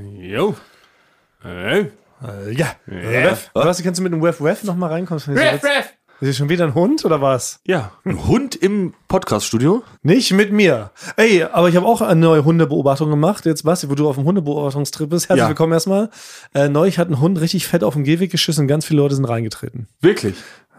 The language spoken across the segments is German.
Jo. Äh. Äh, ja. Äh, Ref. Was, kannst du mit dem Wef Wef nochmal reinkommen? Ref, Ref. Ist hier schon wieder ein Hund oder was? Ja. Ein Hund im Podcast-Studio? Nicht mit mir. Ey, aber ich habe auch eine neue Hundebeobachtung gemacht. Jetzt, Basti, wo du auf dem Hundebeobachtungstrip bist. Herzlich Ja. willkommen erstmal. Äh, neulich hat ein Hund richtig fett auf den Gehweg geschissen. Ganz viele Leute sind reingetreten. Wirklich.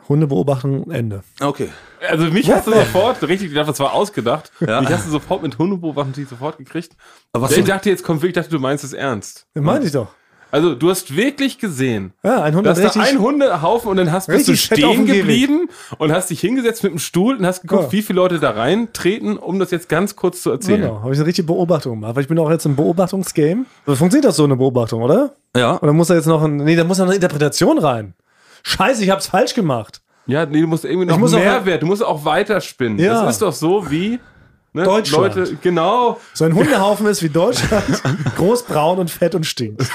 Hundebeobachtung, Ende. Okay. Also mich hast du sofort, richtig, ich dachte, das war ausgedacht. Ja. Mich hast du sofort mit Hundebeobachtung sofort gekriegt. Aber was ich dachte, jetzt kommt wirklich, ich dachte, du meinst es ernst. Das meine ich doch. Also du hast wirklich gesehen, Ja, ein Hund dass da ein Hundehaufen und dann hast, bist du stehen geblieben und hast dich hingesetzt mit dem Stuhl und hast geguckt, Ja. wie viele Leute da reintreten, um das jetzt ganz kurz zu erzählen. Genau, habe ich eine richtige Beobachtung gemacht, weil ich bin auch jetzt im Beobachtungsgame. Funktioniert das so eine Beobachtung, oder? Ja. Oder muss da jetzt noch ein, nee, da muss noch eine Interpretation rein. Scheiße, ich hab's falsch gemacht. Ja, nee, du musst irgendwie noch muss auch- Mehrwert, du musst auch weiterspinnen. Ja. Das ist doch so wie ne, Deutschland. Leute, genau. So ein Hundehaufen ist wie Deutschland, groß, braun und fett und stinkt.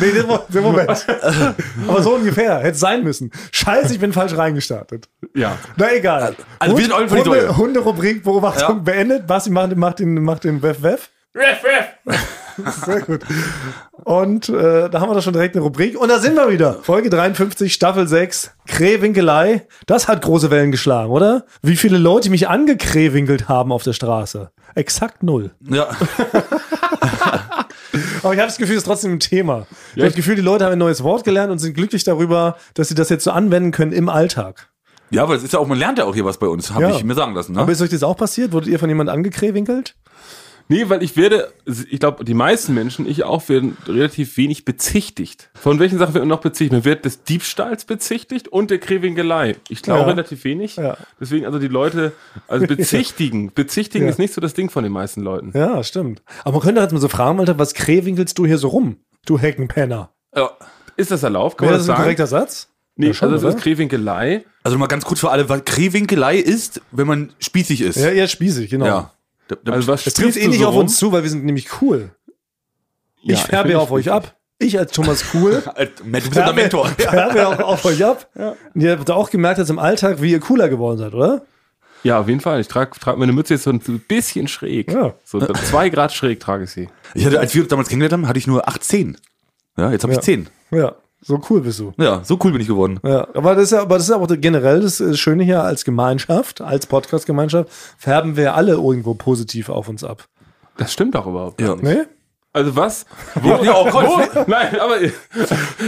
nee, den, den Moment. Aber so ungefähr, hätte es sein müssen. Scheiße, ich bin falsch reingestartet. Ja. Na egal. Also wir sind die Hunde. Hunderubrik Beobachtung Ja. beendet. Basti macht, macht den, macht den Wef Wef. Ref, ref. Sehr gut. Und äh, da haben wir doch schon direkt eine Rubrik. Und da sind wir wieder. Folge 53, Staffel 6, Krähwinkelei. Das hat große Wellen geschlagen, oder? Wie viele Leute mich angekrähwinkelt haben auf der Straße? Exakt null. Ja. Aber ich habe das Gefühl, es ist trotzdem ein Thema. Ich habe das Gefühl, die Leute haben ein neues Wort gelernt und sind glücklich darüber, dass sie das jetzt so anwenden können im Alltag. Ja, aber es ist ja auch, man lernt ja auch hier was bei uns, habe Ja. ich mir sagen lassen. Ne? Aber ist euch das auch passiert? Wurdet ihr von jemand angekrähwinkelt? Nee, weil ich werde, ich glaube, die meisten Menschen, ich auch, werden relativ wenig bezichtigt. Von welchen Sachen wird man noch bezichtigt? Man wird des Diebstahls bezichtigt und der Krewingelei. Ich glaube Ja. relativ wenig. Ja. Deswegen, also die Leute, also bezichtigen. Bezichtigen Ja. ist nicht so das Ding von den meisten Leuten. Ja, stimmt. Aber man könnte halt mal so fragen, Alter, was krähwinkelst du hier so rum? Du Heckenpenner. Ja. Ist das erlaubt? Kann Wäre man das das ein korrekter Satz? Nee, Ja, schon, also das oder? ist Krewinkelei. Also mal ganz kurz für alle, was Krewinkelei ist, wenn man spießig ist. Ja, eher spießig, genau. Ja. Da- da- Also was Es trifft eh nicht so auf rum? uns zu, weil wir sind nämlich cool. Ja, ich färbe ja auf euch ab. Ich als Thomas Cool du bist ja der Mentor. färbe ja auch auf euch ab. Und ihr habt auch gemerkt jetzt im Alltag, wie ihr cooler geworden seid, oder? Ja, auf jeden Fall. Ich trage trag meine Mütze jetzt so ein bisschen schräg. Ja. So zwei Grad schräg trage ich sie. Ich hatte, als wir uns damals kennengelernt haben, hatte ich nur 18. Ja, jetzt habe Ja. ich 10. Ja, so cool bist du. Ja, so cool bin ich geworden. Ja, aber das ist ja, aber das ist ja auch generell das Schöne hier als Gemeinschaft, als Podcast-Gemeinschaft, färben wir alle irgendwo positiv auf uns ab. Das stimmt doch überhaupt Ja. nicht. Nee? Also was? Wo, Ja, oh Gott. wo? Nein, aber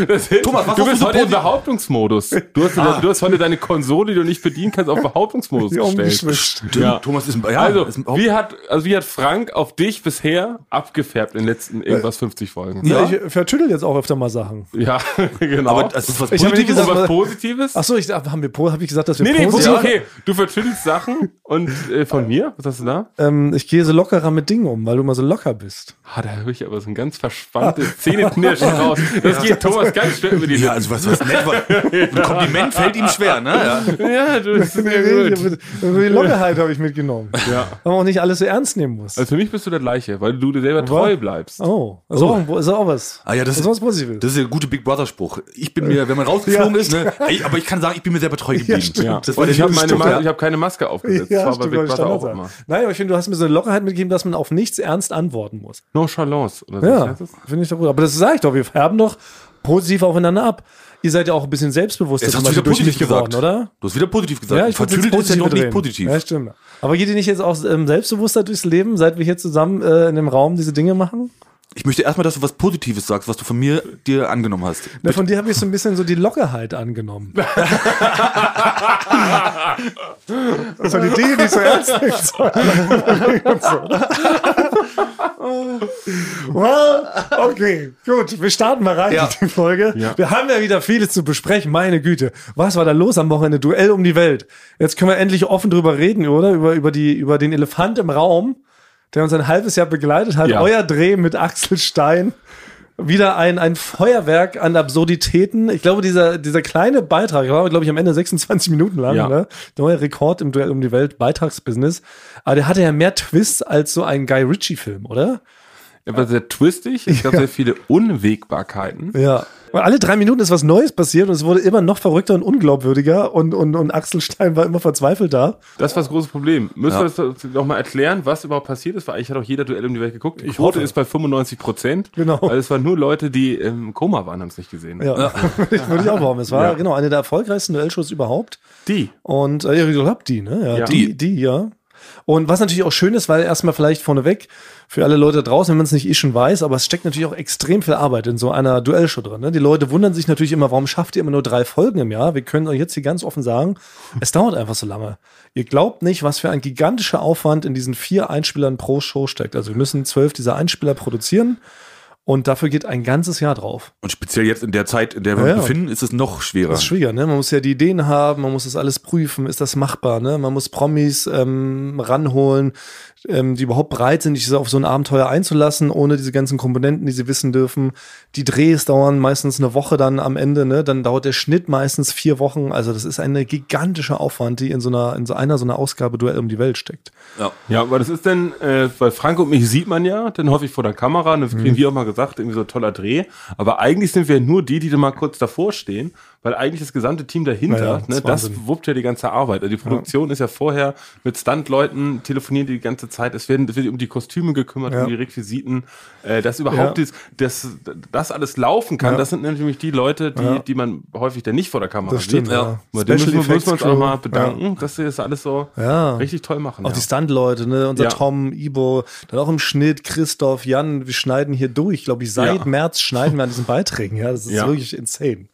das. Thomas, was du bist du heute im Behauptungsmodus. Du hast, du hast heute deine Konsole, die du nicht bedienen kannst, auf Behauptungsmodus Ja, gestellt. umgeschwischt. Ja. Thomas ist ein, ja, Also, ist ein, wie hat, also wie hat Frank auf dich bisher abgefärbt in den letzten irgendwas 50 Folgen? Ja, Ja. ich vertüttel jetzt auch öfter mal Sachen. Ja, genau. aber das ist was Ich habe nicht Positives. gesagt, Und was Positives? Ach so, ich haben wir habe ich gesagt, dass wir nee, nee, positiv okay. Du vertüttelst Sachen und äh, von mir? Was hast du da? ähm, ich gehe so lockerer mit Dingen um, weil du immer so locker bist. Ah, da ich aber so ein ganz verspanntes Zähneknirschen raus. Das geht Thomas ganz schwer über die Ja, also was, was nett war. Ein Kompliment fällt ihm schwer, ne? Ja. Ja, du bist gut. die Lockerheit habe ich mitgenommen. Ja. Weil man auch nicht alles so ernst nehmen muss. Also für mich bist du der gleiche, weil du dir selber treu bleibst. Oh, ist, Auch, ist auch was. Ah ja, das ist ist, was Positives. das ist der gute Big Brother Spruch. Ich bin mir, wenn man rausgeflogen Ja. ist, ne, aber ich kann sagen, ich bin mir selber treu geblieben. stimmt. Ja. Das war Und ich habe meine Spruch, Ma ja. ich hab keine Maske aufgesetzt. das war bei stimmt, Big weil Brother auch immer. Nein, aber ich finde, du hast mir so eine Lockerheit mitgegeben, dass man auf nichts ernst antworten muss. Nonchalance, oder so Ja, das? finde ich doch gut. Aber das sage ich doch, wir färben doch positiv aufeinander ab. Ihr seid ja auch ein bisschen selbstbewusster Jetzt zum hast du wieder positiv mich gesagt. geworden, oder? Du hast wieder positiv gesagt. Ja, ich Vertüdelt ist ja noch nicht positiv. Ja, stimmt. Aber geht ihr nicht jetzt auch ähm, selbstbewusster durchs Leben, seit wir hier zusammen äh, in dem Raum diese Dinge machen? Ich möchte erstmal, dass du was Positives sagst, was du von mir dir angenommen hast. Na, von dir habe ich so ein bisschen so die Lockerheit angenommen. das war die Dinge, die ich so ernst nehmen soll. well, okay, gut. Wir starten mal rein Ja. in die Folge. Ja. Wir haben ja wieder vieles zu besprechen. Meine Güte. Was war da los am Wochenende? Duell um die Welt. Jetzt können wir endlich offen drüber reden, oder? Über, über, die, über den Elefant im Raum, der uns ein halbes Jahr begleitet hat. Ja. Euer Dreh mit Axel Stein wieder ein, ein Feuerwerk an Absurditäten. Ich glaube, dieser, dieser kleine Beitrag war, glaube ich, am Ende 26 Minuten lang, Ja. ne? Neuer Rekord im Duell um die Welt Beitragsbusiness. Aber der hatte ja mehr Twists als so ein Guy Ritchie-Film, oder? Er war sehr twistig, es gab sehr viele Unwägbarkeiten. Ja. Weil alle drei Minuten ist was Neues passiert und es wurde immer noch verrückter und unglaubwürdiger und, und, und Axel Stein war immer verzweifelt da. Das war das große Problem. Müssen wir das noch mal erklären, was überhaupt passiert ist? Weil eigentlich hat auch jeder Duell um die Welt geguckt. Die Ich Quote hoffe. ist bei 95 Prozent. Genau. Weil es waren nur Leute, die im Koma waren, haben es nicht gesehen. Ja, würde ich auch machen. Es war Ja. genau eine der erfolgreichsten Duellshows überhaupt. Die. Und äh, ja, ich glaube, die, ne? Ja, Ja. Die, die, ja. Und was natürlich auch schön ist, weil erstmal vielleicht vorneweg für alle Leute draußen, wenn man es nicht eh schon weiß, aber es steckt natürlich auch extrem viel Arbeit in so einer Duellshow drin. Ne? Die Leute wundern sich natürlich immer, warum schafft ihr immer nur drei Folgen im Jahr? Wir können euch jetzt hier ganz offen sagen, es dauert einfach so lange. Ihr glaubt nicht, was für ein gigantischer Aufwand in diesen vier Einspielern pro Show steckt. Also wir müssen zwölf dieser Einspieler produzieren und dafür geht ein ganzes Jahr drauf. Und speziell jetzt in der Zeit, in der wir Ja, uns ja. befinden, ist es noch schwerer. Das ist schwieriger, ne? Man muss ja die Ideen haben, man muss das alles prüfen, ist das machbar, ne? Man muss Promis ähm, ranholen, ähm, die überhaupt bereit sind, sich auf so ein Abenteuer einzulassen, ohne diese ganzen Komponenten, die sie wissen dürfen. Die Drehs dauern meistens eine Woche dann am Ende, ne? Dann dauert der Schnitt meistens vier Wochen. Also das ist eine gigantische Aufwand, die in so einer, in so einer so einer Ausgabe Duell um die Welt steckt. Ja. Ja, aber das ist denn, äh, weil Frank und mich sieht man ja, dann häufig vor der Kamera, und das Mhm. kriegen wir auch mal gesagt, irgendwie so ein toller Dreh. Aber eigentlich sind wir nur die, die da mal kurz davor stehen, weil eigentlich das gesamte Team dahinter, Ja, ja, das ne, das wuppt ja die ganze Arbeit. Also die Produktion ist ja vorher mit Stuntleuten telefonieren die die ganze Zeit. Es werden, es wird um die Kostüme gekümmert, Ja. um die Requisiten, äh, dass überhaupt Ja. das, das alles laufen kann. Ja. Das sind nämlich die Leute, die, Ja. die man häufig dann nicht vor der Kamera Das stimmt, sieht. ja. Bei denen Special müssen, wir- uns auch mal bedanken, dass sie das alles so Ja. richtig toll machen. Auch ja. die Stunt-Leute, ne? Unser Ja. Tom, Ibo, dann auch im Schnitt, Christoph, Jan, wir schneiden hier durch. Glaube ich, seit Ja. März schneiden wir an diesen Beiträgen. Ja, das ist Ja. wirklich insane.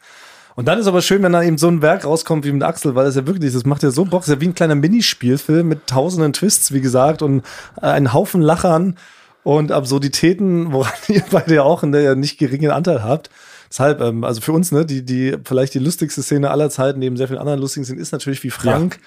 Und dann ist aber schön, wenn da eben so ein Werk rauskommt wie mit Axel, weil das ja wirklich, das macht ja so Bock, das ist ja wie ein kleiner Minispielfilm mit tausenden Twists, wie gesagt, und äh, einen Haufen Lachern und Absurditäten, woran ihr beide ja auch einen nicht geringen Anteil habt. Deshalb, ähm, also für uns, ne, die, die, vielleicht die lustigste Szene aller Zeiten, neben sehr vielen anderen lustigen Szenen, ist natürlich wie Frank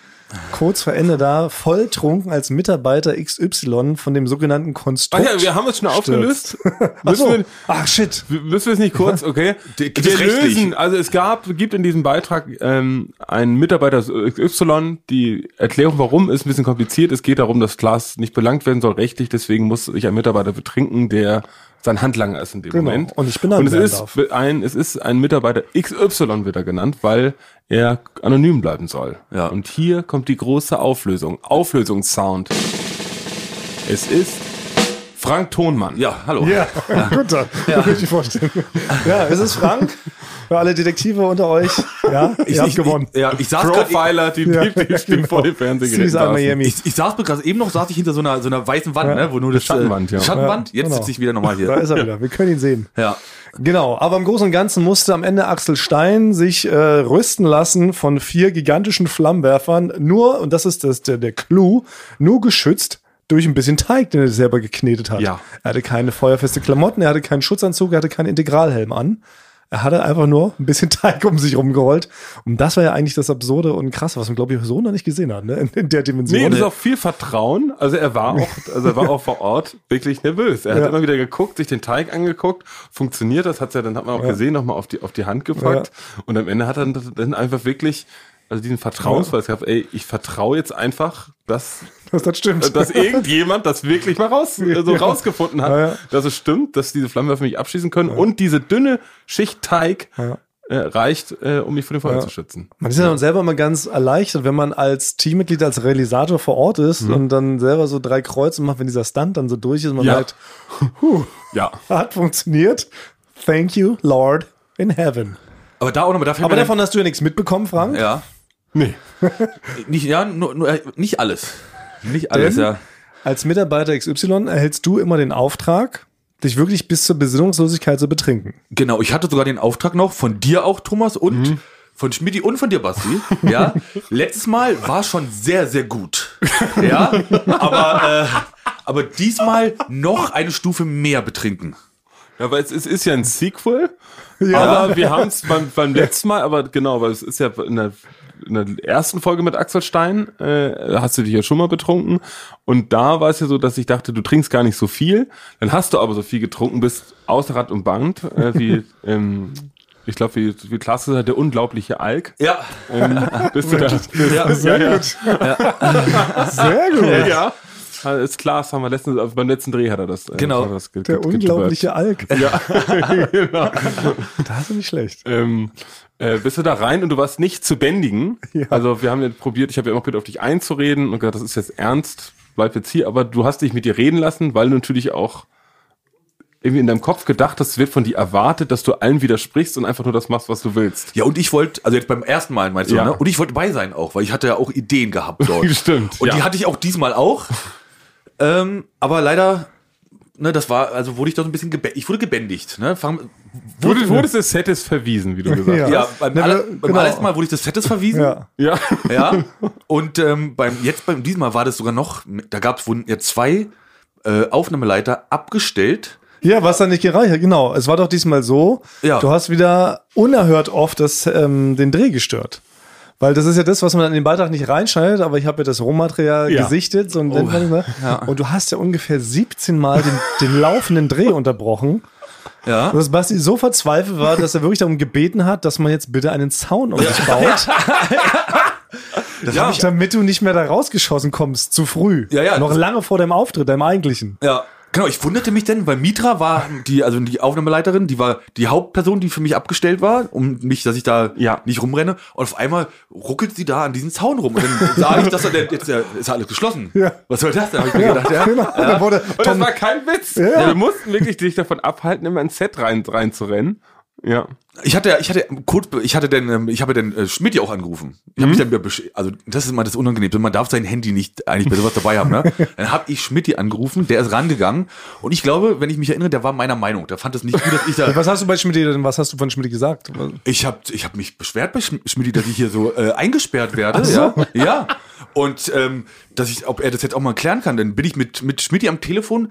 kurz vor Ende da, volltrunken als Mitarbeiter XY von dem sogenannten Ach Konstrukt. ja, wir haben es schon aufgelöst. Ach, so. wir, Ach shit. müssen wir es nicht kurz, okay? Wir lösen, also es gab, gibt in diesem Beitrag ähm, einen Mitarbeiter XY, die Erklärung warum ist ein bisschen kompliziert. Es geht darum, dass Klaas nicht belangt werden soll rechtlich, deswegen muss sich ein Mitarbeiter betrinken, der sein Handlanger ist in dem Genau. Moment. Und nicht benannt Und es ist darf. ein, es ist ein Mitarbeiter XY wird er genannt, weil er anonym bleiben soll. Ja. Und hier kommt die große Auflösung. Auflösungssound. Es ist Frank Thonmann. Ja, hallo. Ja, gut, dann. Ja. kann ich mir vorstellen. Ja, es ist Frank. Für alle Detektive unter euch. Ja, ihr habt gewonnen. Ich, ja, ich saß gerade Profiler, die, Ja, die, die, die genau. vor dem Fernsehgerät. Miami. ich, ich saß gerade eben noch, saß ich hinter so einer, so einer weißen Wand, Ja. ne, wo nur das Schattenwand, äh, ja. Schattenwand. Ja, Jetzt genau. sitze ich wieder nochmal Da hier. ist er wieder. Wir können ihn sehen. Ja. Genau, aber im Großen und Ganzen musste am Ende Axel Stein sich äh, rüsten lassen von vier gigantischen Flammenwerfern, nur, und das ist das, der, der Clou, nur geschützt durch ein bisschen Teig, den er selber geknetet hat. Ja. Er hatte keine feuerfeste Klamotten, er hatte keinen Schutzanzug, er hatte keinen Integralhelm an. Er hatte einfach nur ein bisschen Teig um sich rumgerollt. Und das war ja eigentlich das Absurde und Krasse, was man, glaube ich, so noch nicht gesehen hat, ne? In, in der Dimension. Nee, das ist auch viel Vertrauen. Also er war auch, also er war auch vor Ort wirklich nervös. Er hat Ja. immer wieder geguckt, sich den Teig angeguckt. Funktioniert das? Hat's ja, dann hat man auch gesehen, nochmal auf die, auf die Hand gepackt. Und am Ende hat er dann einfach wirklich, also diesen Vertrauensweis gehabt, ey, ich vertraue jetzt einfach, dass, das, das stimmt. dass irgendjemand das wirklich mal raus, so Ja. rausgefunden hat, Ja, ja. dass es stimmt, dass diese Flammenwerfer mich abschießen können und diese dünne Schicht Teig Ja. äh, reicht, äh, um mich vor dem Feuer Ja. zu schützen. Man ist ja dann selber immer ganz erleichtert, wenn man als Teammitglied, als Realisator vor Ort ist und dann selber so drei Kreuze macht, wenn dieser Stunt dann so durch ist und man Ja. merkt, huh, Ja. hat funktioniert. Thank you, Lord in heaven. Aber da auch nochmal, da Aber davon hast du ja nichts mitbekommen, Frank. ja. Nee. Nicht, ja, nur, nur, äh, nicht alles. Nicht alles, Denn ja. als Mitarbeiter XY erhältst du immer den Auftrag, dich wirklich bis zur Besinnungslosigkeit zu betrinken. Genau, ich hatte sogar den Auftrag noch von dir auch, Thomas, und Mhm. von Schmidti und von dir, Basti. Ja, letztes Mal war schon sehr, sehr gut. Ja, aber, äh, aber diesmal noch eine Stufe mehr betrinken. Ja, weil es, es ist ja ein Sequel, Ja. aber wir haben es beim, beim letzten Mal, aber genau, weil es ist ja in der, in der ersten Folge mit Axel Stein, äh, hast du dich ja schon mal betrunken und da war es ja so, dass ich dachte, du trinkst gar nicht so viel, dann hast du aber so viel getrunken, bist außer Rad und Band, äh, wie, ähm, ich glaube, wie, wie Klaas gesagt hat, der unglaubliche Alk. Ja, Ähm, bist du da, ja, Sehr gut. Sehr gut. ja. Ist Klaas haben wir letztens, beim letzten Dreh hat er das. äh, Genau. er das Der unglaubliche Alk. Ja, genau. Da ist er nicht schlecht. ähm, äh, bist du da rein und du warst nicht zu bändigen. Ja. Also wir haben jetzt probiert, ich habe ja immer probiert, auf dich einzureden und gesagt, das ist jetzt ernst, bleib jetzt hier, aber du hast dich mit dir reden lassen, weil du natürlich auch irgendwie in deinem Kopf gedacht hast, es wird von dir erwartet, dass du allen widersprichst und einfach nur das machst, was du willst. Ja, und ich wollte, also jetzt beim ersten Mal meinst du, Ja. ne? Und ich wollte bei sein auch, weil ich hatte ja auch Ideen gehabt dort. Stimmt, Und ja. die hatte ich auch diesmal auch. ähm, aber leider, ne, das war, also wurde ich doch ein bisschen gebändigt. Ich wurde gebändigt, ne? Fang, Wurde, wurdest des Setes verwiesen, wie du gesagt Ja. hast. ja, beim, Ne, aller, wir- beim genau. allerersten Mal wurde ich des Setes verwiesen. Ja. Ja. Ja. Und ähm, beim jetzt beim diesmal war das sogar noch, da gab es wurden ja zwei äh, Aufnahmeleiter abgestellt. Ja, was dann nicht gereicht hat, genau. Es war doch diesmal so, Ja. du hast wieder unerhört oft das, ähm, den Dreh gestört. Weil das ist ja das, was man in den Beitrag nicht reinschneidet, aber ich habe ja das Rohmaterial Ja. gesichtet. So ein nennt man das, ne? Und du hast ja ungefähr 17 Mal den, den laufenden Dreh unterbrochen. Ja. Dass Basti so verzweifelt war, dass er wirklich darum gebeten hat, dass man jetzt bitte einen Zaun um dich baut, Das hab ich, damit du nicht mehr da rausgeschossen kommst, zu früh. Ja, ja. Noch lange vor deinem Auftritt, deinem eigentlichen. ja. Genau, ich wunderte mich denn, weil Mitra war die, also die Aufnahmeleiterin, die war die Hauptperson, die für mich abgestellt war, um mich, dass ich da Ja. nicht rumrenne. Und auf einmal ruckelt sie da an diesen Zaun rum. Und dann sah ich, dass er, jetzt äh, ist alles geschlossen. Ja. Was soll das? Da habe ich mir gedacht, ja. Genau. Da wurde Und das war kein Witz. Ja. Wir mussten wirklich dich davon abhalten, immer ins Set rein, reinzurennen. Ja. Ich hatte, ich hatte kurz, ich hatte denn, ähm, ich habe den äh, Schmidt ja auch angerufen. Ich habe mich dann, also das ist immer das Unangenehmste. Man darf sein Handy nicht eigentlich bei sowas dabei haben. Ne? Dann habe ich Schmidt angerufen, der ist rangegangen und ich glaube, wenn ich mich erinnere, der war meiner Meinung. Der fand es nicht gut, dass ich da. was hast du bei Schmidt denn, was hast du von Schmidt gesagt? Ich habe ich hab mich beschwert bei Schm- Schmidt, dass ich hier so äh, eingesperrt werde. so. Ja, ja. Und ähm, dass ich, ob er das jetzt auch mal klären kann, dann bin ich mit mit Schmidt am Telefon.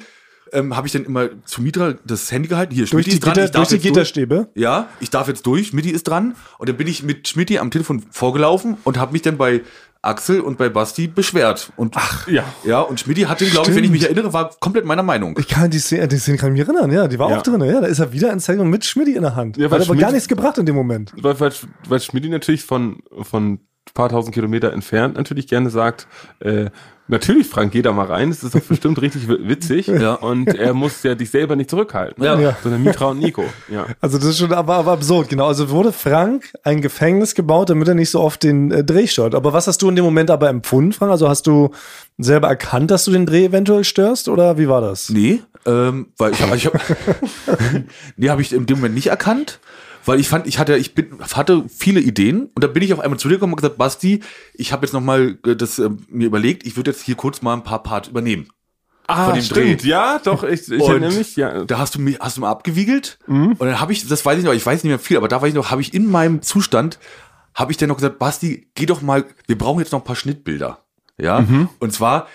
Ähm, habe ich dann immer zu Mitra das Handy gehalten. Hier, Durch Schmidti die, ist dran, Gitter, ich darf durch die jetzt durch. Gitterstäbe? Ja, ich darf jetzt durch, Schmidti ist dran. Und dann bin ich mit Schmidti am Telefon vorgelaufen und habe mich dann bei Axel und bei Basti beschwert. Und Ach, ja. Ja, und Schmidti hatte, glaube ich, wenn ich mich erinnere, war komplett meiner Meinung. Ich kann die Szene, die Szene kann ich mich erinnern, ja, die war Ja. auch drin, ja, da ist er wieder in Zentrum mit Schmidt in der Hand. Ja, weil Hat aber Schmidt- gar nichts gebracht in dem Moment. Weil, weil, weil Schmidt natürlich von, von paar tausend Kilometer entfernt natürlich gerne sagt, äh, natürlich, Frank, geh da mal rein, das ist doch bestimmt richtig wi- witzig. Ja. Und er muss ja dich selber nicht zurückhalten. Ja. Ja. Sondern Mitra und Nico. Ja. Also das ist schon aber, aber absurd, genau. Also wurde Frank ein Gefängnis gebaut, damit er nicht so oft den äh, Dreh stört. Aber was hast du in dem Moment aber empfunden, Frank? Also hast du selber erkannt, dass du den Dreh eventuell störst oder wie war das? Nee, ähm, weil ich, also ich hab, nee, habe ich in dem Moment nicht erkannt, weil ich fand, ich hatte, ich bin, hatte viele Ideen und da bin ich auf einmal zu dir gekommen und gesagt, Basti, ich habe jetzt noch mal äh, das äh, mir überlegt, ich würde jetzt hier kurz mal ein paar Part übernehmen. Ah, Von dem stimmt. Dreh. Ja, doch, ich, ich erinnere mich. Ja. Da hast du mich, hast du mal abgewiegelt Mhm. und dann habe ich, das weiß ich noch, ich weiß nicht mehr viel, aber da weiß ich noch, habe ich in meinem Zustand, habe ich dann noch gesagt, Basti, geh doch mal, wir brauchen jetzt noch ein paar Schnittbilder, ja, Mhm. und zwar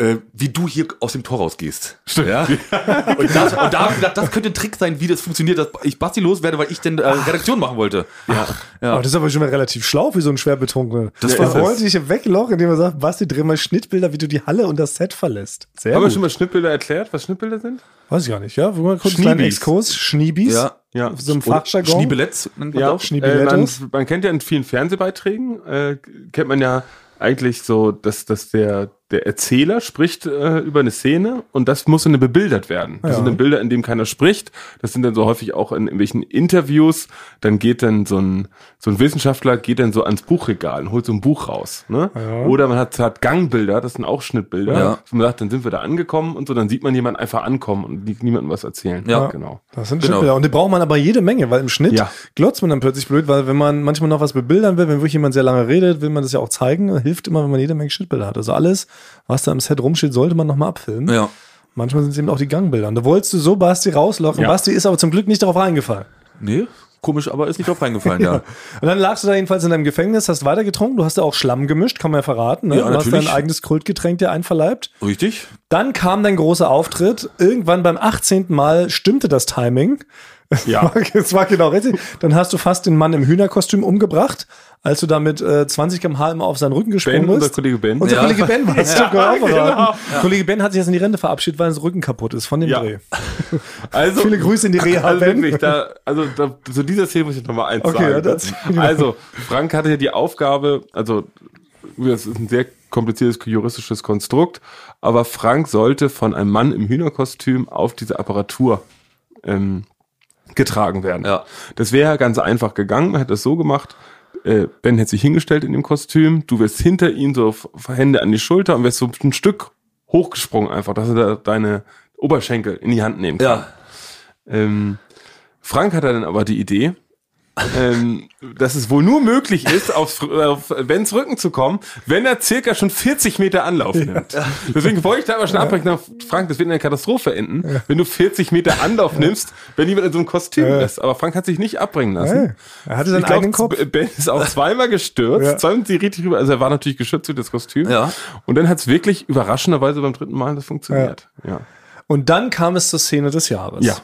äh, wie du hier aus dem Tor rausgehst. Stimmt. Ja? Und, das, und da habe ich gedacht, das könnte ein Trick sein, wie das funktioniert, dass ich Basti loswerde, weil ich denn äh, Redaktion machen wollte. Ja. ja. Aber das ist aber schon mal relativ schlau für so einen Schwerbetrunkenen. Das war- wollte dich weglochen, indem er sagt, Basti, dreh mal Schnittbilder, wie du die Halle und das Set verlässt. Sehr Haben wir schon mal Schnittbilder erklärt, was Schnittbilder sind? Weiß ich gar nicht, ja? Wir kurz einen. Exkurs? Schniebis? Ja. Ja. Auf so einem Oder Fachjargon? Schniebeletz nennt man Ja, auch. äh, man, man kennt ja in vielen Fernsehbeiträgen, äh, kennt man ja eigentlich so, dass, dass der, der Erzähler spricht äh, über eine Szene und das muss dann bebildert werden. Das Ja. sind dann Bilder, in denen keiner spricht. Das sind dann so häufig auch in irgendwelchen Interviews. Dann geht dann so ein, so ein Wissenschaftler geht dann so ans Buchregal und holt so ein Buch raus. Ne? Ja. Oder man hat, hat Gangbilder, das sind auch Schnittbilder. Ja. Und man sagt, dann sind wir da angekommen und so, dann sieht man jemanden einfach ankommen und nie- niemandem was erzählen. Ja. genau. Das sind Genau. Schnittbilder. Und die braucht man aber jede Menge, weil im Schnitt Ja. glotzt man dann plötzlich blöd, weil wenn man manchmal noch was bebildern will, wenn wirklich jemand sehr lange redet, will man das ja auch zeigen. Hilft immer, wenn man jede Menge Schnittbilder hat. Also alles, was da im Set rumsteht, sollte man nochmal abfilmen. Ja. Manchmal sind es eben auch die Gangbilder. Und da wolltest du so Basti rauslocken. Ja. Basti ist aber zum Glück nicht darauf reingefallen. Nee, komisch, aber ist nicht drauf reingefallen, ja. Und dann lagst du da jedenfalls in deinem Gefängnis, hast weiter getrunken. Du hast ja auch Schlamm gemischt, kann man ja verraten. Ne? Ja, du hast natürlich. dein eigenes Kultgetränk dir einverleibt. Richtig? Dann kam dein großer Auftritt. Irgendwann beim 18. Mal stimmte das Timing. Ja. Es war genau richtig. Dann hast du fast den Mann im Hühnerkostüm umgebracht, als du da mit äh, 20 km/h immer auf seinen Rücken gesprungen Ben, bist. unser Kollege Ben. Unser Ja. Kollege Ben war es. Ja, genau. Kollege Ben hat sich jetzt in die Rente verabschiedet, weil sein Rücken kaputt ist von dem Ja. Dreh. Also, Viele Grüße in die Reha, Also Ben. wirklich, da, also da, zu dieser Szene muss ich noch mal eins Okay, ja, sagen. also Frank hatte ja die Aufgabe, also das ist ein sehr kompliziertes juristisches Konstrukt, aber Frank sollte von einem Mann im Hühnerkostüm auf diese Apparatur ähm, getragen werden. Ja. Das wäre ganz einfach gegangen, man hätte es so gemacht, äh, Ben hätte sich hingestellt in dem Kostüm, du wärst hinter ihm so Hände an die Schulter und wärst so ein Stück hochgesprungen einfach, dass er da deine Oberschenkel in die Hand nehmen kann. Ja. Ähm, Frank hatte dann aber die Idee, ähm, dass es wohl nur möglich ist, auf, auf Bens Rücken zu kommen, wenn er circa schon 40 Meter Anlauf nimmt. Deswegen wollte ich da aber schon abbrechen. Na, Frank, das wird in einer Katastrophe enden, wenn du 40 Meter Anlauf nimmst, wenn jemand in so einem Kostüm ist. Aber Frank hat sich nicht abbringen lassen. Er hatte seinen Ich glaub, eigenen Kopf. Ben ist auch zweimal gestürzt, Ja. zweimal sie richtig rüber. Also er war natürlich geschützt durch das Kostüm. Ja. Und dann hat es wirklich überraschenderweise beim dritten Mal das funktioniert. Ja. Und dann kam es zur Szene des Jahres. Ja.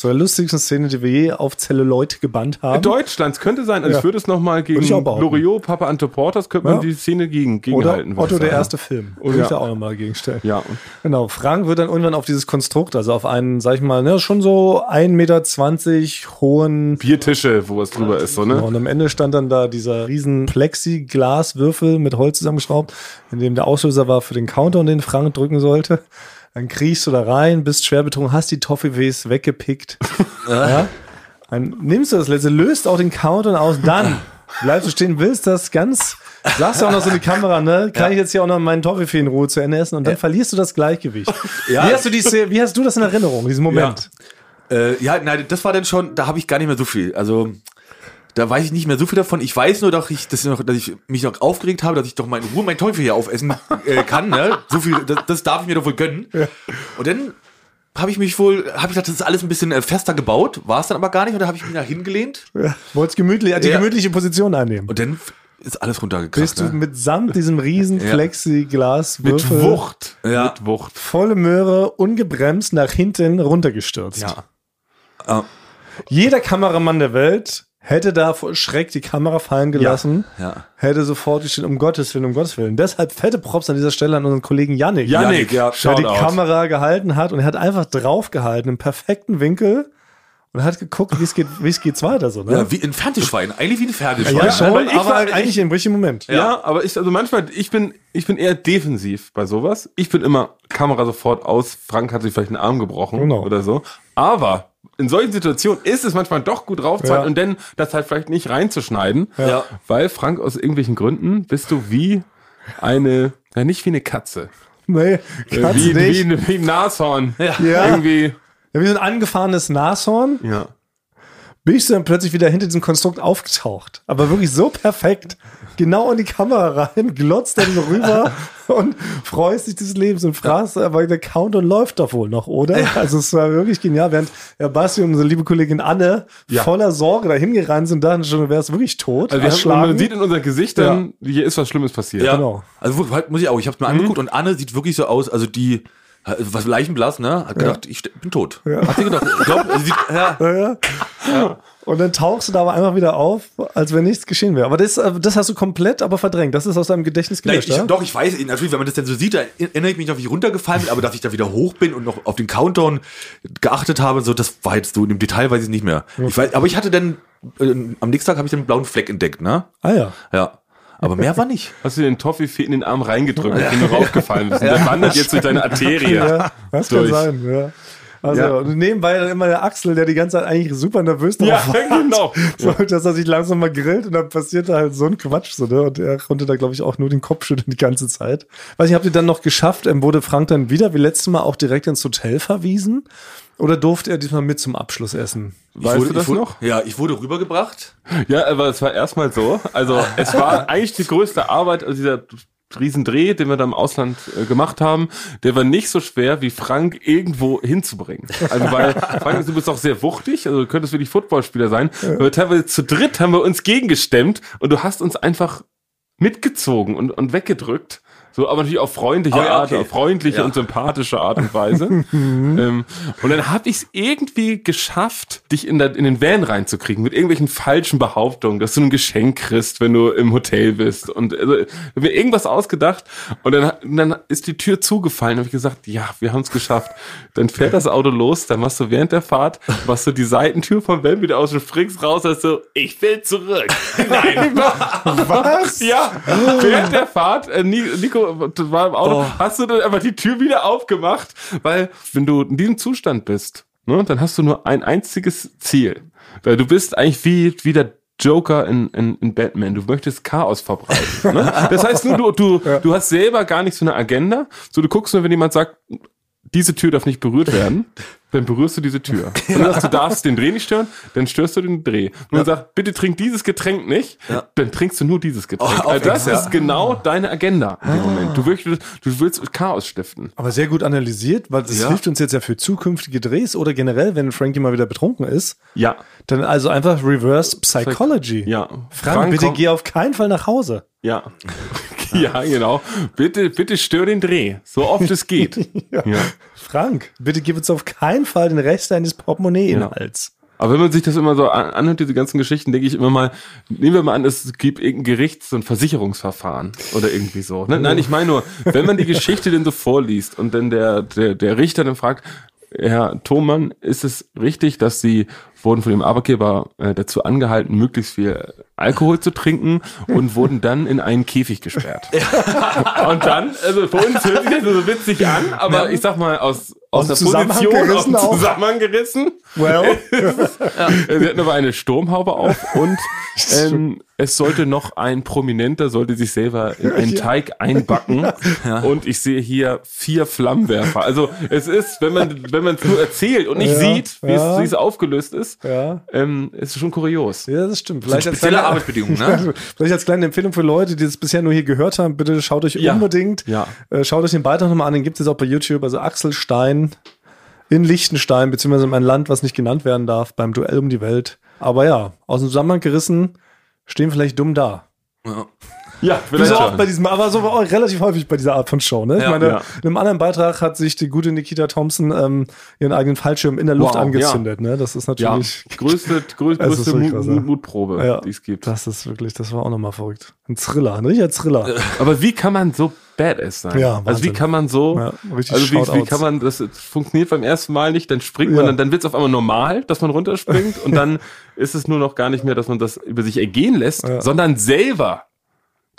Zur lustigsten Szene, die wir je auf Zelluloid gebannt haben. Deutschlands könnte sein, also Ja. ich würde es nochmal gegen. Loriot, Papa Ante Porters, könnte man Ja. die Szene gegen, Oder gegenhalten. würde Otto der erste Film. Oder- Würde ich da Ja. auch nochmal gegenstellen. Ja, Genau, Frank wird dann irgendwann auf dieses Konstrukt, also auf einen, sag ich mal, ne, schon so 1,20 Meter hohen Biertische, wo was drüber ist, so, ne? Und am Ende stand dann da dieser riesen Plexiglaswürfel mit Holz zusammengeschraubt, in dem der Auslöser war für den Counter, und den Frank drücken sollte. Dann kriechst du da rein, bist schwer betrunken, hast die Toffees weggepickt. ja. Dann nimmst du das letzte, löst auch den Counter aus, dann bleibst du stehen, willst das ganz, sagst du auch noch so in die Kamera, ne? Kann ich jetzt hier auch noch meinen Toffee in Ruhe zu Ende essen? Und dann verlierst du das Gleichgewicht. Ja. Wie hast du die, wie hast du das in Erinnerung, diesen Moment? Äh, ja, nein, das war dann schon, da habe ich gar nicht mehr so viel. Also da weiß ich nicht mehr so viel davon. Ich weiß nur, dass ich, dass ich, noch, dass ich mich noch aufgeregt habe, dass ich doch mal in Ruhe meinen Teufel hier aufessen äh, kann. Ne? So viel, das, das darf ich mir doch wohl gönnen. Und dann habe ich mich wohl, habe ich gedacht, das ist alles ein bisschen äh, fester gebaut, war es dann aber gar nicht. Und dann habe ich mich da hingelehnt Ja. Wolltest gemütlich, die Ja. gemütliche Position einnehmen. und dann ist alles runtergekracht. bist du Ne? mitsamt diesem riesen Ja. Plexiglaswürfel Mit Wucht. Ja. Mit Wucht. volle Möhre ungebremst nach hinten runtergestürzt. Ja. Ah, Jeder Kameramann der Welt hätte da vor Schreck die Kamera fallen gelassen, ja. hätte sofort gestehen, um Gottes Willen, um Gottes Willen. Deshalb fette Props an dieser Stelle an unseren Kollegen Yannick. Yannick, ja, der die Shoutout. Kamera gehalten hat und er hat einfach draufgehalten im perfekten Winkel und hat geguckt, wie es geht, wie es geht's weiter so, ne? ja, wie ein Fernsehschwein, eigentlich wie ein Fernsehschwein. Ja, Ja, schon, aber aber, ich war- eigentlich im richtigen Moment. Ja. aber ich, also manchmal, ich bin, ich bin eher defensiv bei sowas. Ich bin immer Kamera sofort aus. Frank hat sich vielleicht einen Arm gebrochen Genau. oder so. Aber in solchen Situationen ist es manchmal doch gut draufzuhalten Ja. und dann das halt vielleicht nicht reinzuschneiden. Ja. Weil Frank aus irgendwelchen Gründen bist du wie eine, ja nicht wie eine Katze. Nee, Äh, kannst wie, nicht. wie, wie ein Nashorn. Ja. Ja. Irgendwie, Ja, wie so ein angefahrenes Nashorn. ja. Bist du dann plötzlich wieder hinter diesem Konstrukt aufgetaucht. Aber wirklich so perfekt. Genau in die Kamera rein, glotzt dann so rüber und freust dich des Lebens und fragst, aber der Countdown läuft doch wohl noch, oder? Also es war wirklich genial, während ja, Basti und unsere liebe Kollegin Anne Ja. voller Sorge dahin gerannt sind, dachten schon, du wärst wirklich tot. Also wir haben, man sieht in unseren Gesichtern, hier ist was Schlimmes passiert. Ja, Genau. Also muss ich auch, ich habe mir angeguckt und Anne sieht wirklich so aus, also die was leichenblass, ne? Hat gedacht, ich ste- bin tot. Hat sie gedacht, ich glaube, sie ja, Ja, ja. Und dann tauchst du da aber einfach wieder auf, als wenn nichts geschehen wäre. Aber das, äh, das hast du komplett aber verdrängt. Das ist aus deinem Gedächtnis Nein, gelöscht, ich, ja? doch, ich weiß, natürlich, wenn man das denn so sieht, da erinnere ich mich noch, wie ich runtergefallen bin, aber dass ich da wieder hoch bin und noch auf den Countdown geachtet habe, so, das war jetzt so in dem Detail weiß ich nicht mehr. Ich weiß, aber ich hatte dann, äh, am nächsten Tag habe ich den blauen Fleck entdeckt, ne? Ah ja. Ja. Aber mehr war nicht. Hast du den Toffee in den Arm reingedrückt, den du raufgefallen bist. Und Der wandert jetzt durch deine Arterie. Ja, das kann Durch. sein, ja. Also, Ja. und nebenbei dann immer der Axel, der die ganze Zeit eigentlich super nervös drauf Ja, war. genau. So, dass er sich langsam mal grillt und dann passiert da halt so ein Quatsch, so, ne? Und er konnte da, glaube ich, auch nur den Kopf schütteln die ganze Zeit. Weiß nicht, habt ihr dann noch geschafft, ähm, wurde Frank dann wieder wie letztes Mal auch direkt ins Hotel verwiesen? Oder durfte er diesmal mit zum Abschlussessen? Weißt wurde, du das wurde, noch? Ja, ich wurde rübergebracht. Ja, aber es war erstmal so. Also es war eigentlich die größte Arbeit, also dieser Riesendreh, den wir da im Ausland äh, gemacht haben, der war nicht so schwer, wie Frank irgendwo hinzubringen. Also weil Frank, du bist auch sehr wuchtig, also du könntest wirklich Footballspieler sein. Aber teilweise zu dritt haben wir uns gegengestemmt und du hast uns einfach mitgezogen und, und weggedrückt. So, aber natürlich auf freundliche Oh ja, Art, okay. auf freundliche Ja. und sympathische Art und Weise. ähm, und dann habe ich es irgendwie geschafft, dich in, der, in den Van reinzukriegen mit irgendwelchen falschen Behauptungen, dass du ein Geschenk kriegst, wenn du im Hotel bist. Und also, mir irgendwas ausgedacht und dann, dann ist die Tür zugefallen. habe ich gesagt, ja, wir haben es geschafft. Dann fährt das Auto los, dann machst du während der Fahrt, machst du die Seitentür vom Van wieder aus und springst raus, hast so, ich will zurück. Nein, Was? ja, während der Fahrt, äh, Ni- Nico das war im Auto, Oh. hast du dann einfach die Tür wieder aufgemacht, weil wenn du in diesem Zustand bist, ne, dann hast du nur ein einziges Ziel. Weil du bist eigentlich wie, wie der Joker in, in, in Batman. Du möchtest Chaos verbreiten. Ne? Das heißt nur, du, du, du hast selber gar nicht so eine Agenda. So, du guckst nur, wenn jemand sagt, diese Tür darf nicht berührt werden, dann berührst du diese Tür. Und du sagst, du darfst den Dreh nicht stören, dann störst du den Dreh. Und dann sagst, bitte trink dieses Getränk nicht, Ja. dann trinkst du nur dieses Getränk. Oh, also das ja. ist genau deine Agenda in dem Moment. Du willst, du willst Chaos stiften. Aber sehr gut analysiert, weil das Ja. hilft uns jetzt ja für zukünftige Drehs oder generell, wenn Frankie mal wieder betrunken ist. Ja. Dann also einfach Reverse Psychology. Ja. Frank, bitte komm- geh auf keinen Fall nach Hause. Ja. ja, genau. Bitte, bitte stör den Dreh. So oft es geht. ja. Frank, bitte gib uns auf keinen Fall den Rest deines Portemonnaie in den Ja. Aber wenn man sich das immer so an- anhört, diese ganzen Geschichten, denke ich immer mal, nehmen wir mal an, es gibt irgendein Gericht, so ein Versicherungsverfahren oder irgendwie so. Ne? Nein, ich meine nur, wenn man die Geschichte denn so vorliest und dann der, der, der Richter dann fragt, Herr Thomann, ist es richtig, dass Sie wurden von dem Arbeitgeber äh, dazu angehalten, möglichst viel Alkohol zu trinken und wurden dann in einen Käfig gesperrt. und dann, also für uns hört sich das so witzig an, aber ich sag mal, aus, aus, Aus der Position, aus gerissen dem auch. Zusammenhang gerissen, Well, Sie hatten aber eine Sturmhaube auf und ähm, es sollte noch ein Prominenter, sollte sich selber in einen Teig einbacken. Und ich sehe hier vier Flammenwerfer. Also es ist, wenn man wenn man es nur erzählt und nicht Ja, sieht, wie, ja. es, wie es aufgelöst ist, ja. ähm, ist schon kurios. ja, das stimmt. Vielleicht als, Spezielle kleine, Arbeitsbedingungen, ne? vielleicht als kleine Empfehlung für Leute, die das bisher nur hier gehört haben, bitte schaut euch Ja. unbedingt, Ja. äh, schaut euch den Beitrag nochmal an, den gibt es jetzt auch bei YouTube, also Axel Stein in Liechtenstein, beziehungsweise in einem Land, was nicht genannt werden darf, beim Duell um die Welt. Aber ja, aus dem Zusammenhang gerissen, stehen vielleicht dumm da. Ja. Ja, vielleicht schon. bei diesem, aber so auch relativ häufig bei dieser Art von Show. Ne? Ich Ja, meine, ja. in einem anderen Beitrag hat sich die gute Nikita Thompson ähm, ihren eigenen Fallschirm in der Luft Wow, angezündet. Ne? Das ist ja, natürlich, größte, größte, ist größte Mut, krass, ja. Mut, Mutprobe, Ja. die es gibt. das ist wirklich, das war auch nochmal verrückt. Ein Thriller, ein richtiger Thriller. Aber wie kann man so badass sein? Ja, also wie Wahnsinn. kann man so, Ja, richtig also wie, wie kann man, das funktioniert beim ersten Mal nicht, dann springt man, Ja. dann, dann wird es auf einmal normal, dass man runterspringt und dann ist es nur noch gar nicht mehr, dass man das über sich ergehen lässt, Ja. sondern selber,